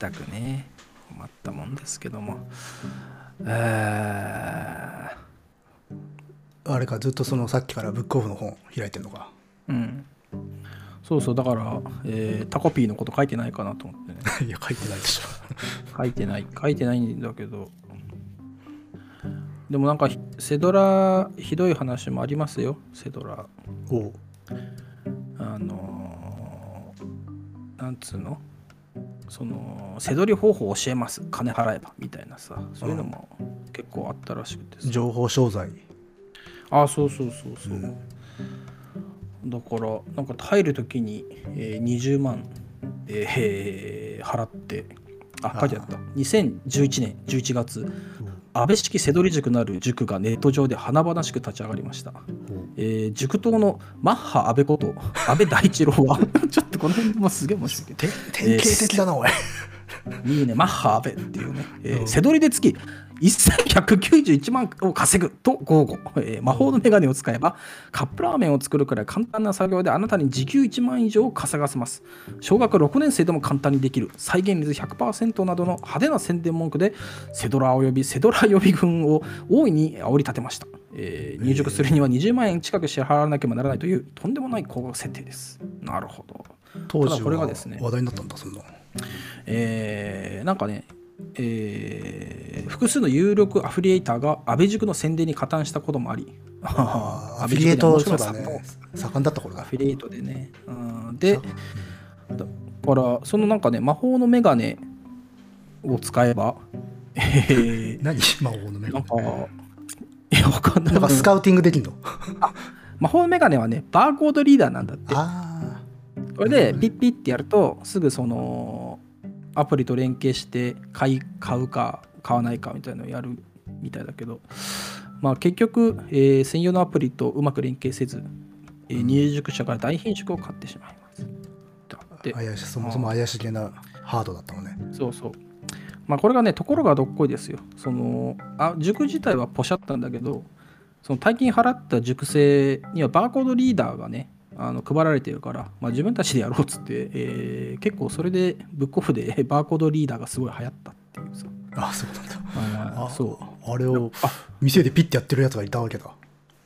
全くね。困ったもんですけども。えあれかずっとそのさっきからブックオフの本開いてんのかー、うん。そうそう、だから、えータコピーのこと書いてないかなと思ってね。*laughs* いや書いてないでしょ *laughs* 書いてない。書いてないんだけど。でもなんか、セドラ、ひどい話もありますよ、セドラ。おうあのーなんつうの？その背取り方法を教えます。金払えばみたいなさ。そういうのも結構あったらしくてさ、情報商材。あそうそうそうそう、だからなんか入る時に、えー20万、えー払ってあ書いてあった。2011年11月安倍式瀬戸利塾なる塾がネット上で華々しく立ち上がりました、えー塾頭のマッハ安倍こと安倍大一郎は *laughs* ちょっとこの辺もすげえ面白いけど。*laughs* て典型的だなおい。*laughs* いいね、マッハ安倍っていうね、えーうん。背取りで月1191万を稼ぐと豪語、えー魔法のメガネを使えばカップラーメンを作るくらい簡単な作業であなたに時給1万以上を稼がせます。小学6年生でも簡単にできる。再現率100%などの派手な宣伝文句でセドラおよびセドラ予備軍を大いに煽り立てました、えー入塾するには20万円近く支払わなければならないというとんでもない高額設定です。なるほど。当時ただこれがはですね。話題になったんだそんなえーなんかね、えー複数の有力アフィリエイターが安倍塾の宣伝に加担したこともあり、あーアフィリエイトそうだね。盛んだった頃だアフィリエイトでね。うん、で、だから、そのなんかね、魔法のメガネを使えば、え *laughs* ー何魔法のメガなんかネ、いや、わかんない。なんかスカウティングできんの？魔法のメガネはね、バーコードリーダーなんだって。あこれでピッピッってやるとすぐそのアプリと連携して買い買うか買わないかみたいなのをやるみたいだけどまあ結局、えー専用のアプリとうまく連携せず、えー入塾者から大品種を買ってしまいます。だってあ怪しいそもそも怪しげなハードだったのね。そうそう。まあこれがねところがどっこいですよ。そのあ塾自体はポシャったんだけどその大金払った塾生にはバーコードリーダーがねあの配られてるから、まあ、自分たちでやろうっつって、えー結構それでブックオフで *laughs* バーコードリーダーがすごい流行ったっていうさ。あそうなんだ。ああそう。あれを店でピッてやってるやつがいたわけだ。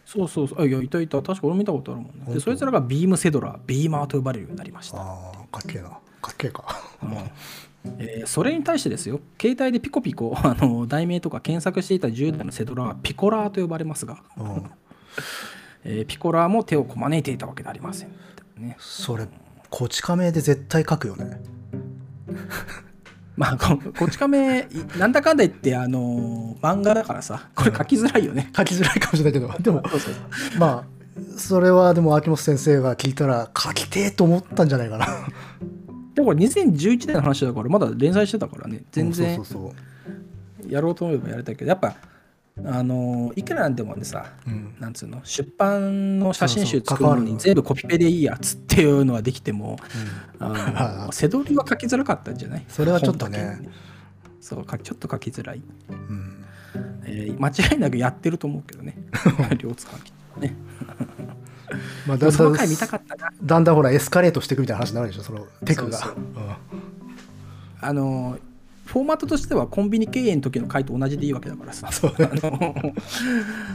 そうそうそう。あいやいたいた確か俺も見たことあるもんね。でそいつらがビームせどらービーマーと呼ばれるようになりましたああかっけえな。かっけえか。えーそれに対してですよ。携帯でピコピコ *laughs* あの題名とか検索していた10代のセドラはピコラーと呼ばれますが、うんえーピコラーも手をこまねいていたわけではありません、ね、それこち亀で絶対書くよね。*laughs* まあここち亀いなんだかんだ言ってあのー漫画だからさこれ書きづらいよね、書きづらいかもしれないけど *laughs* でもまあそれはでも秋元先生が聞いたら書きてえと思ったんじゃないかな。でもこれ2011年の話だからまだ連載してたからね。全然やろうと思えばやれたけどやっぱあのーいくらなんでもねさうん。なんつうの出版の写真集作るのに全部コピペでいいやつっていうのはできても、ああの *laughs* 背取りは書きづらかったんじゃない？それはちょっとね。そうかちょっと書きづらい、うん。えー間違いなくやってると思うけどね。*laughs* 両津勘吉ね。まあ、だんだんその回見たかったな。だんだんほらエスカレートしていくみたいな話になるでしょそのテクが。そうそう。うん。あのフォーマットとしてはコンビニ経営の時の回と同じでいいわけだからさ。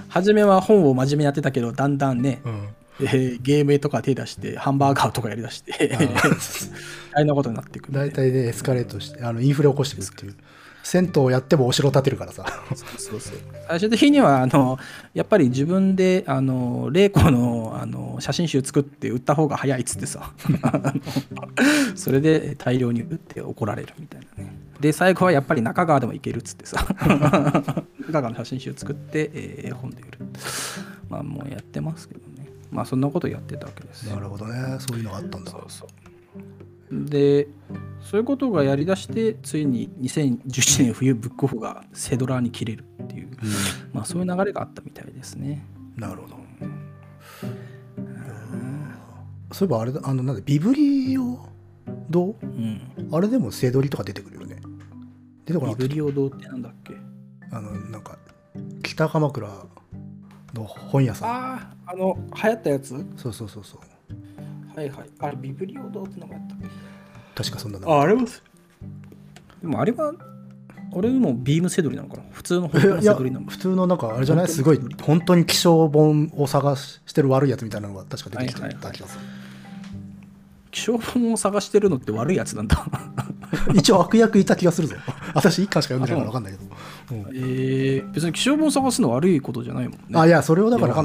初めは本を真面目にやってたけどだんだんね、うん。えーゲームとか手出してハンバーガーとかやりだして *laughs* 大変なことになっていくんで大体でエスカレートしてあのインフレ起こしていくっていう。銭湯をやってもお城建てるからさ。そうそう最終的にはあのやっぱり自分であの玲子のあの写真集作って売った方が早いっつってさ。*laughs* それで大量に売って怒られるみたいなねで最後はやっぱり中川でもいけるっつってさ。*laughs* 中川の写真集作って、えー絵本で売る。まあもうやってますけどね。まあそんなことやってたわけです。よなるほどね。そういうのがあったんだ。そうそう。でそういうことがやりだしてついに2011年冬ブックオフがセドラーに切れるっていう、まあ、そういう流れがあったみたいですね。なるほど。そういえばあれだあのなんだビブリオ堂？うん。あれでもセドリとか出てくるよね出てこなビかっブリオ堂ってなんだっけ？たあのなんか北鎌倉の本屋さん。あああの流行ったやつ？そうそうそうそう。はいはい。あれビブリオ堂ってのがあったっけ？確かそんなのああれもでもあれは俺もビームセドリなのかな？普通の本セドリなの普通のなんかあれじゃない？すごい本当に気象本を探してる悪いやつみたいなのが確か出てきてはいはい。はい。た気がする気象本を探してるのって悪いやつなんだ *laughs* 一応悪役いた気がするぞ。*laughs* 私一巻しか読んでないから分かんないけど、うん。えー、別に気象本探すの悪いことじゃないもんね。あいやそれをだから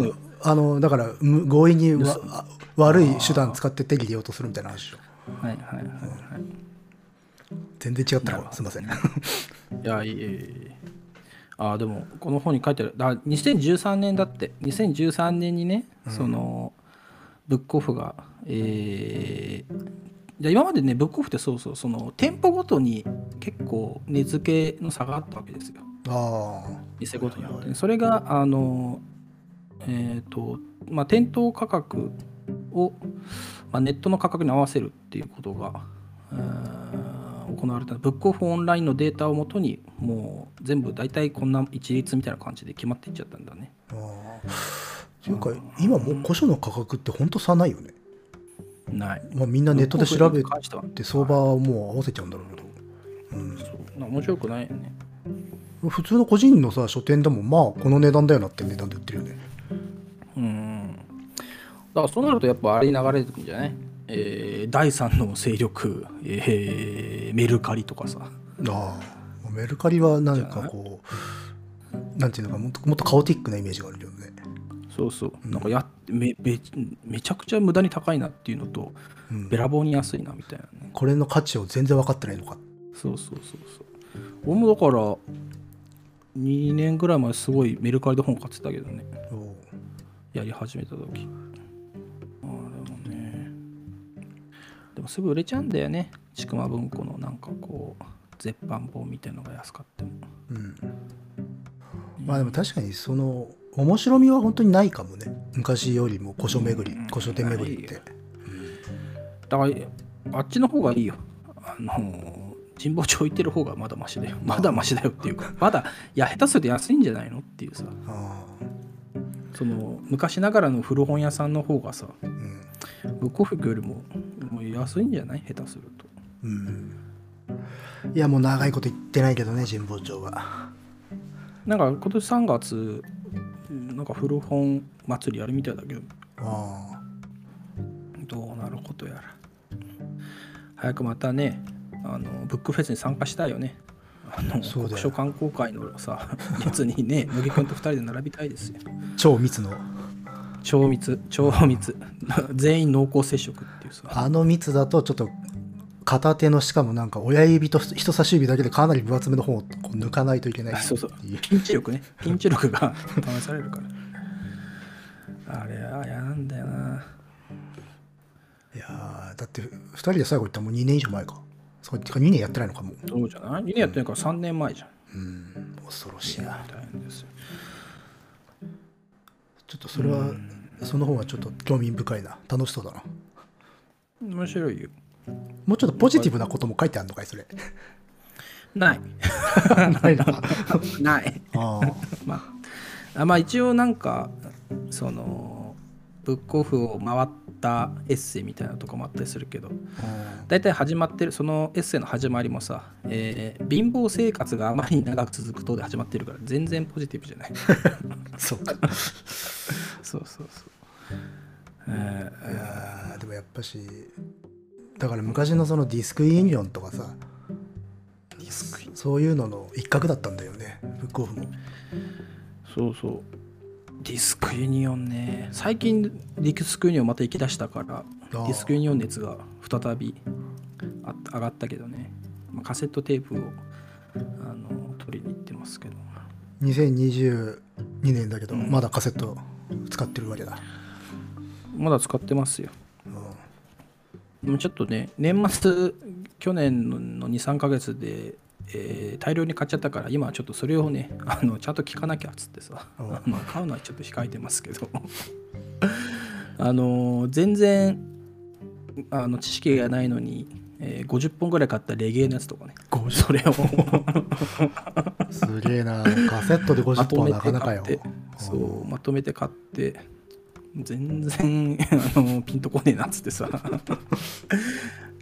あのだからむ強引にわあ悪い手段使って手に入れようとするみたいな話でしょ。はいはいはいはい。全然違ったわすいません。*laughs* いや、いえいえ。あでも、この本に書いてある。だ2013年だって、2013年にね、その、ブックオフが、えー、じゃあ今までね、ブックオフってそうそう、その、店舗ごとに結結構値付けの差があったわけですよ。ああ店ごとによって。ねそれがあのえっ、とまあ店頭価格を、まあ、ネットの価格に合わせるっていうことが、えー行われた。ブックオフオンラインのデータをもとにもう全部大体こんな一律みたいな感じで決まっていっちゃったんだね。ああっていうか今もう古書の価格って本当差ないよね、ない。まあ、みんなネットで調べて相場はもう合わせちゃうんだろうけど、う。んそう面白くないよね。普通の個人のさ書店でもまあこの値段だよなって値段で売ってるよね。うん。だからそうなるとやっぱあれに流れてくるんじゃない？えー第三の勢力、えーメルカリとかさ。ああ。メルカリはなんかこうなんていうのかもっともっとカオティックなイメージがあるよねそうそう。なんかやめめめちゃくちゃ無駄に高いなっていうのと、うん。べらぼうに安いなみたいなね。これの価値を全然分かってないのか。そうそうそうそう。俺もだから2年ぐらい前すごいメルカリで本買ってたけどね。おやり始めた時。あれもね。でもすぐ売れちゃうんだよね。ちくま文庫のなんかこう絶版本みたいのが安かっても。うん。まあでも確かにその面白みは本当にないかもね。昔よりも古書巡りうん。古書店巡りって。ないだからあっちの方がいいよ。あの神保町行ってる方がまだマシだよ。まだマシだよっていうかまだいや下手すると安いんじゃないのっていうさ。あその昔ながらの古本屋さんの方がさあうん。ブックオフよりももう安いんじゃない？下手すると。うん。いやもう長いこと言ってないけどね神保町は。なんか今年3月なんか古本祭りやるみたいだけど。ああどうなることやら。早くまたねあのブックフェスに参加したいよね。あの国書観光会のさ *laughs* やつにね乃木くんと2人で並びたいですよ。超密の。超密超密。全員濃厚接触っていうさ。あの密だとちょっと片手のしかもなんか親指と人差し指だけでかなり分厚めの本をこう抜かないといけない。あそうそう。ピンチ力ね。ピンチ力が *laughs* 試されるから。あれは嫌なんだよな。いやーだって2人で最後行ったのもう2年以上前か。そうてか2年やってないのかもう。そうじゃない ?2 年やってないから3年前じゃん。うん。恐ろしいな。大変ですよ。ちょっとそれはその方がちょっと興味深いな。楽しそうだな。面白いよもうちょっとポジティブなことも書いてあるのかいそれ。ない。*laughs* ないな。ない。あまあ。あまあ一応なんかそのブックオフを回ったエッセイみたいなのとかもあったりするけど。あ大体始まってるそのエッセイの始まりもさ、えー貧乏生活があまりに長く続くとで始まってるから全然ポジティブじゃない。*laughs* そうか。そうそうそう、えいやーでもやっぱしだから昔のそのディスクユニオンとかさーディスクイそういうのの一角だったんだよねブックオフもそうそう。ディスクユニオンね。最近ディスクユニオンまた行き出したからデーィスクユニオン熱が再びあ上がったけどね、まあ、カセットテープをあの取りに行ってますけど。2022年だけど、うん。まだカセット使ってるわけだ、まだ使ってますよちょっとね年末去年の23ヶ月で、えー大量に買っちゃったから今はちょっとそれをねあのちゃんと聞かなきゃっつってさ、うん。*laughs* あの買うのはちょっと控えてますけど。*laughs* あの全然あの知識がないのに、えー50本ぐらい買ったレゲエのやつとかね。それを。*laughs* すげえな。カセットで50まとめて本はなかなかよ。そうまとめて買って全然あのピンとこねえなっつってさ。*laughs*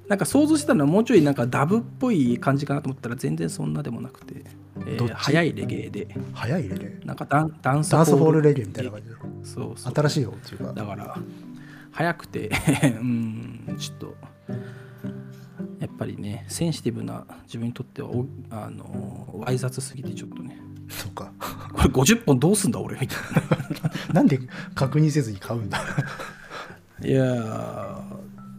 なんか想像してたのはもうちょいなんかダブっぽい感じかなと思ったら全然そんなでもなくて、えー早いレゲエで。早いレゲエ？なんかダンダンスホールレゲエみたいな感じ？でそうそう。新しい方っていうか。だから早くて *laughs* うんちょっとやっぱりねセンシティブな自分にとってはおあのわい雑すぎてちょっとねそうか。これ50本どうすんだ俺。みたいななんで確認せずに買うんだ？*laughs* いやー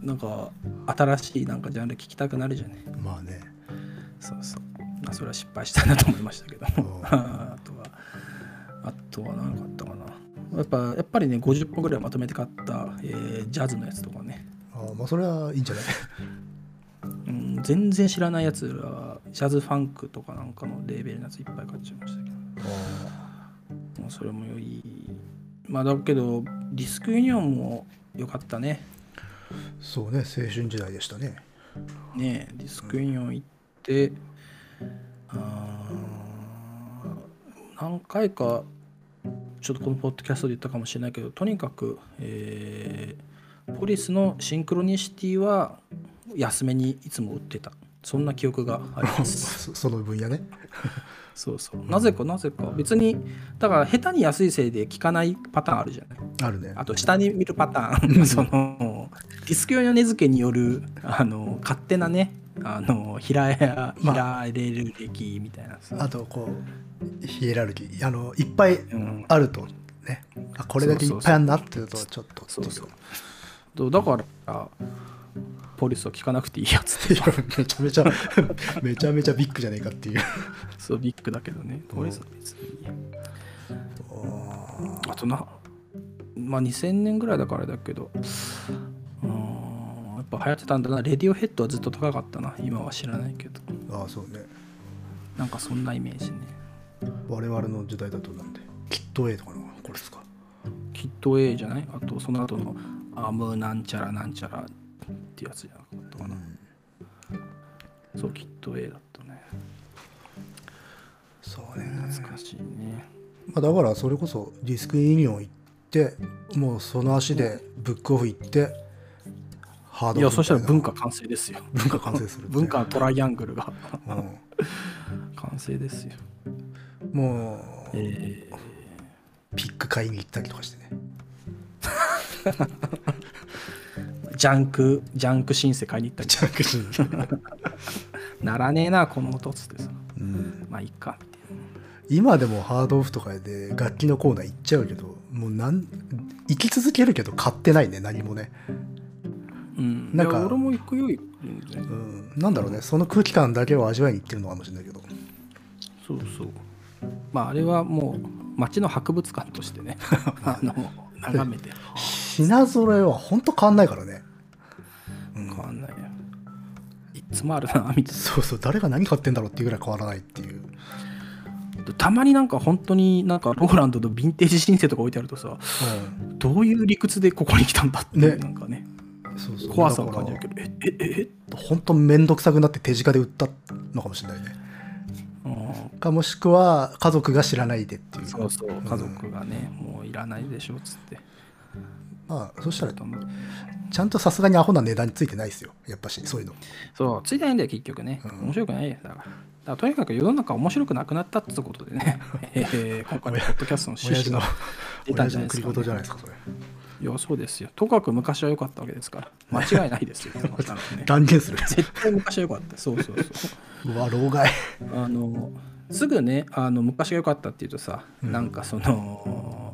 なんか新しいなんかジャンル聞きたくなるじゃね。まあね。そうそう、まあ、それは失敗したなと思いましたけどうん。*laughs* あとはあとは何かあったかな。やっぱやっぱりね50本ぐらいまとめて買った、えージャズのやつとかね、あまあそれはいいんじゃない？うん、もう全然知らないやつらジャズファンクとかなんかのレーベルのやついっぱい買っちゃいましたけど。それもいい。まあだけどディスクユニオンも良かったね。そうね青春時代でしたね。ねディスクユニオン行って、あー何回かちょっとこのポッドキャストで言ったかもしれないけどとにかく、えーポリスのシンクロニシティは安めにいつも売ってた。そんな記憶があります。*laughs* そその分野ね。*laughs* そうそう。なぜかなぜか。別にだから下手に安いせいで効かないパターンあるじゃない。あるね。あと下に見るパターン。*laughs* そのディスク用の値付けによるあの勝手なねあの平平れる歴みたいな。さ、あとこうヒエラルキー。あのいっぱいうん、あるとね。あこれだけいっぱいあるなっていうとちょっとそうそう。そう。だからポリスを聞かなくていいやつって *laughs* めちゃめちゃめちゃめちゃビッグじゃねえかっていう。そうビッグだけどね。ポリスは別にいいや。あとなまあ2000年ぐらいだからだけどうんやっぱ流行ってたんだな。レディオヘッドはずっと高かったな。今は知らないけど。ああそうね。なんかそんなイメージね。我々の時代だとなんでキット A とかのこれですか？キット A じゃない？あとその後のアームなんちゃらなんちゃらってやつじゃなかったかな、そうキット A だったね。そうね、懐かしいね。まあ、だからそれこそディスクユニオン行ってもうその足でブックオフ行ってハードいやそしたら文化化完成ですよ。文化完成する *laughs* 文化のトライアングルが。う完成ですよ。ん、もうえピック買いに行ったりとかしてね。ー *laughs* ジャンクジャンクシンセ買いに行ったり。ジャンク。シーンならねえなこの音っつってさ。うん。まあいいか。って今でもハードオフとかで楽器のコーナー行っちゃうけどもうなん行き続けるけど買ってないね何もね、うん。なんか俺も行くようん、なんだろうねその空気感だけを味わいに行ってるのかもしれないけど。そうそう。まああれはもう街の博物館としてね。*laughs* あの眺めて。品揃えは本当変わんないからね変わんないよいつもあるなみたいそうそう誰が何買ってんだろうっていうぐらい変わらないっていう。なたまになんか本当になんかローランドのヴィンテージシンセとか置いてあるとさどういう理屈でここに来たんだってなんかねそうそう。怖さを感じるけどええええ？本当面倒くさくなって手近で売ったのかもしれないね。うん。かもしくは家族が知らないでっていう。そうそう家族がね、もういらないでしょっつって。まあそしたらと思うちゃんとさすがにアホな値段についてないですよ。やっぱしそういうの。そうついてないんだよ結局ね、うん。面白くないよ。だから。だからとにかく世の中面白くなくなったってことでね、*laughs* えー今回のポッドキャストの趣親父の旨が出たん親父のじゃないですか、繰り事じゃないですかそれ。いやそうですよ。とかく昔は良かったわけですから。*laughs* 間違いないですよ。そんなのね。断言する。絶対昔は良かった。そうそうそう。*laughs* うわ老害。あのすぐねあの昔が良かったっていうとさ、なんかその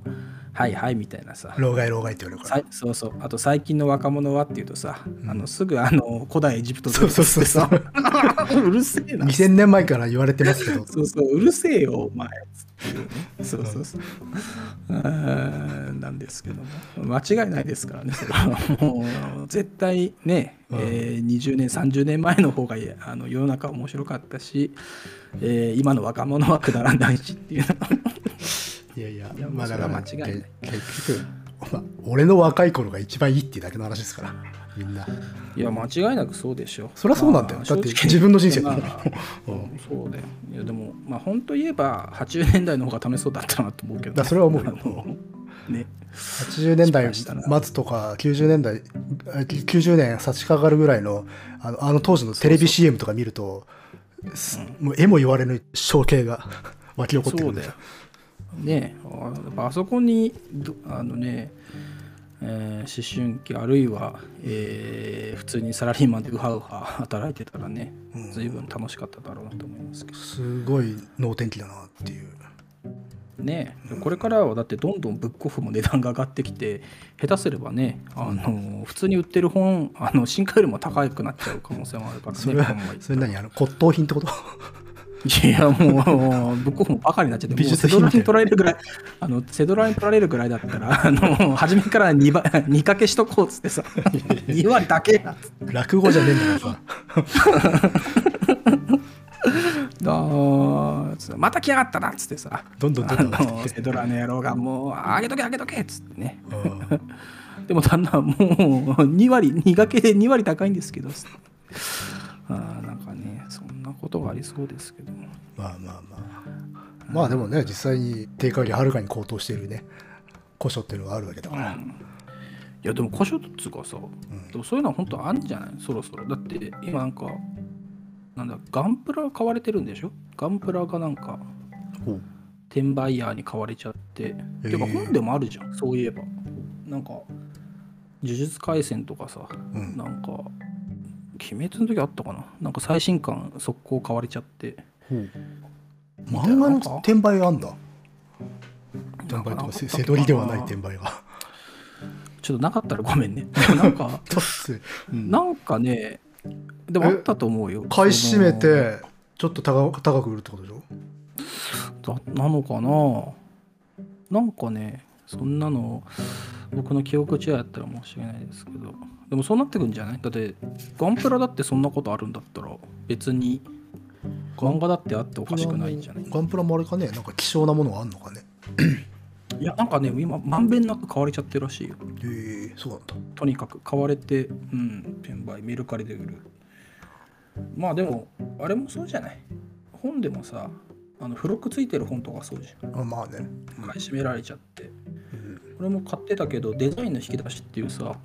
はいはいみたいなさ。老害老害って言われるかさいそうそう。あと最近の若者はっていうとさ、あのすぐあの古代エジプトそうそうそうさ。*laughs* うるせえらな2000年前から言われてますけど。そうそううるせえよお前。そうそうそう。なんですけども。間違いないですからねそれは。もう絶対ね、うん。えー20年30年前の方があの世の中面白かったし、えー今の若者はくだらないしっていう。いやいやいやまあだから結局、まあ俺の若い頃が一番いいっていうだけの話ですからみんな。いや間違いなくそうでしょ。そりゃそうなんだよ。まあだって自分の人生だまもんあ *laughs* うん。そうだよ。いやでもまあ本当言えば80年代の方が楽しそうだったなと思うけど、だそれは思うよ。ね。80年代末とか90年代あ90年差し掛かるぐらいのあのあの当時のテレビ CM とか見るとすもう絵も言われぬ情景が *laughs* 湧き起こってくるんだよねあそこにどあのね、えー思春期あるいは、えー普通にサラリーマンでウハウハ *laughs* 働いてたらね、随分楽しかっただろうなと思いますけど。すごい能天気だなっていう。ねこれからはだってどんどんブックオフも値段が上がってきて下手すればねあの普通に売ってる本あの新刊よりも高くなっちゃう可能性もあるからねそれはそれ何あの骨董品ってこと？いやもう、ブックオフもバカになっちゃって、セドラに取られるぐらい、あのセドラに取られるぐらいだったら、あの初めから 2, 倍2かけしとこうっつってさ、*laughs* 2割だけや落語じゃねえんだからさ。*laughs* あーつってまた来やがったなっつってさ、どんどんどんどんセドラの野郎がもう、あげとけあげとけっつってね。うん。でも旦那はもう2割、2掛けで2割高いんですけど、あーなんかね、ことがありそうですけど。まあまあまあ。まあでもね実際に定価よりはるかに高騰しているね。古書っていうのがあるわけだから、いやでも古書っつうかさ、でもそういうのは本当あるんじゃない？そろそろ。だって今なんかなんだガンプラ買われてるんでしょ？ガンプラがなんか転売ヤーに買われちゃって、へえ。てか本でもあるじゃん。そういえば。なんか呪術廻戦とかさ、うん。なんか鬼滅の時あったかな？なんか最新刊速攻買われちゃって。漫画の転売があんだ。転売とかせせどりではない転売が。ちょっとなかったらごめんね。なんか *laughs* うん。なんかねでもあったと思うよ。買い占めてちょっと高高く売るってことでしょ？だなのかな？なんかねそんなの僕の記憶違いだったら申し訳ないですけどでもそうなってくんじゃない？だってガンプラだってそんなことあるんだったら別に漫画だってあっておかしくないんじゃない？ガンプラもあれかね？なんか希少なものがあんのかね？*clears throat* いやなんかね今まんべんなく買われちゃってるらしいよ。へえそうなんだ。とにかく買われてうん転売メルカリで売る。まあでもあれもそうじゃない？本でもさあの付録ついてる本とかそうじゃん。あまあね。買い占められちゃって。うん俺も買ってたけどデザインの引き出しっていうさ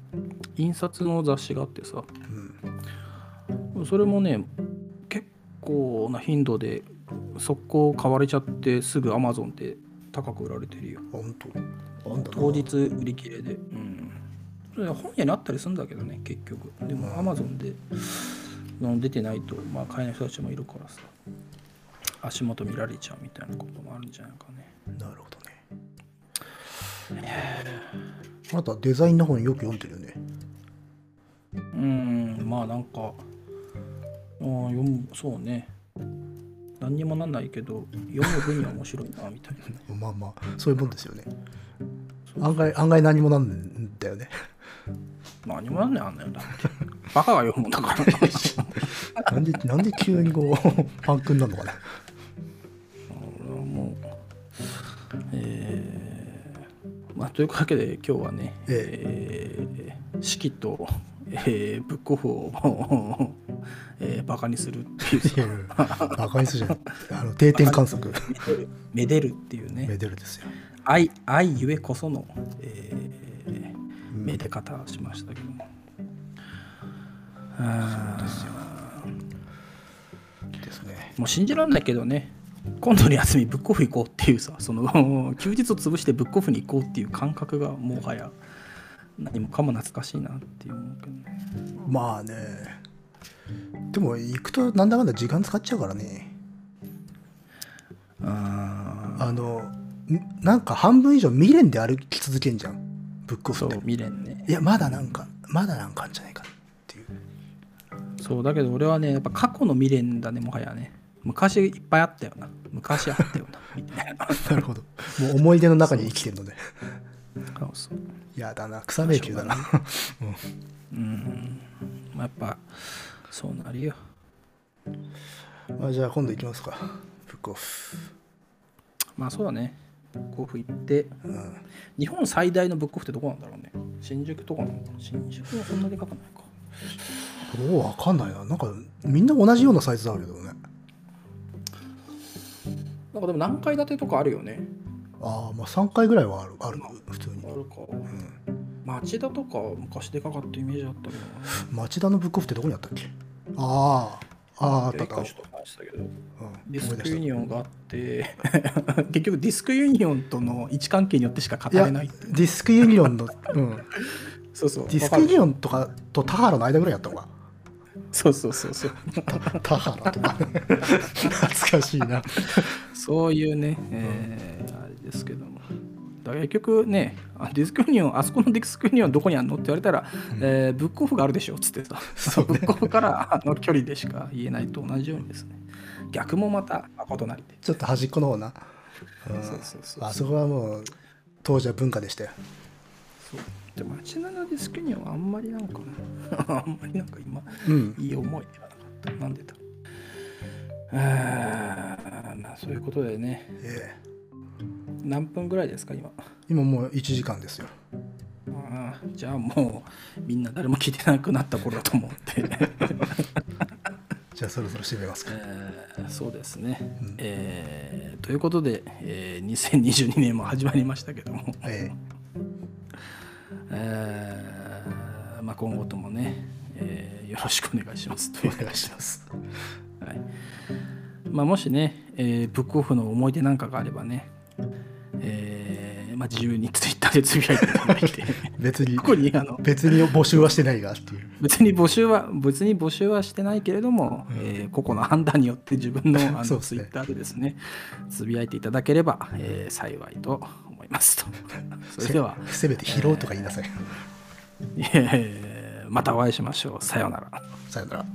印刷の雑誌があってさうん。それもね結構な頻度で速攻買われちゃってすぐ Amazon で高く売られてるよ。本当？当？日売り切れで。うん。本屋にあったりするんだけどね結局。でも Amazon での出てないとまあ買えない人たちもいるからさ足元見られちゃうみたいなこともあるんじゃないかね。なるほど。ねあなたデザインの本よく読んでるよね。うんまあなんかあー読むそうね。何にもなんないけど読む分には面白いなみたいな。ね *laughs* まあまあそういうもんですよね。案外案外何もなんだよね。何もなんないあんなよだって。バカが読むもんだから。*laughs* なんでなんで急にこうパンクになるのかなあというわけで今日はねええ。ー式と、えーブックオフを、えーバカにするっていう。バカにするじゃんあの定点観測。めでるっていうね。メデルですよ。愛愛ゆえこその、えーめで方をしましたけど。も。あーですね。もう信じられないけどね今度の休みブックオフ行こうっていうさその *laughs* 休日を潰してブックオフに行こうっていう感覚がもはや何もかも懐かしいなっていう思うけどね。まあね。でも行くとなんだかんだ時間使っちゃうからね。ああのんなんか半分以上未練で歩き続けんじゃん。ブックーそうオフって。未練ね。いやまだなんかまだなんかあんじゃないかっていう。そうだけど俺はねやっぱ過去の未練だねもはやね昔いっぱいあったよな。昔あったよな。みたいななるほど。もう思い出の中に生きてるのでそうそう。やだな。草迷宮だな。うん。まあやっぱそうなるよ。まあじゃあ今度行きますか。ブックオフ。まあそうだね。ブックオフ行って。うん。日本最大のブックオフってどこなんだろうね。新宿とかなのかな新宿はそんなでかくないか。どうわかんないな。なんかみんな同じようなサイズだけどねなんかでも何階建てとかあるよね。ああまあ3回ぐらいはあるある普通に。あるか、町田とか昔でかかったイメージあったけどな。町田のブックオフってどこにあったっけ？あああああったあった、うん一回ちょっと話したけどディ思い出したスクユニオンがあって。*laughs* 結局ディスクユニオンとの位置関係によってしか語れないィスクユニオンの、うん、*laughs* そうそう。ディスクユニオンンとかと田原の間ぐらいやったのかそうそうそうそう。田原とか。懐かしいな。そういうね、えーあれですけども。だから結局ね、あディスクユニオン、あそこのディスクユニオンどこにあるの？って言われたら、えーブックオフがあるでしょ？っつってさ、そうね。ブックオフからあの距離でしか言えないと同じようにですね、逆もまた誠なりで。ちょっと端っこの方な、うんそうそうそう。あそこはもう当時は文化でしたよ。そうでも街中のディスクユニオンはあんまりなんかな、*laughs* あんまりなんか今、うん。いい思いなかった。なんでだあーまあそういうことでね、ええ。何分ぐらいですか、今。今もう1時間ですよ。ああじゃあもうみんな誰も聞いてなくなった頃だと思って、*laughs* じゃあそろそろ締めますか。えーそうですね、えーということで、えー2022年も始まりましたけども、ええーまあ、今後ともね、えーよろしくお願いします。とお願いします。はい。まあ、もしね、えーブックオフの思い出なんかがあればね、えーまあ、自由にツイッターでつぶやいていただいて別にここにあの別に募集はしてないがっていう。別に募集は別に募集はしてないけれども、えー個々の判断によって自分のあの *laughs* ツイッターでですねつぶやいていただければ、えー幸いとますと。*laughs* それでは、せめて拾うとか言いなさい、えーまたお会いしましょう。さようなら。さよなら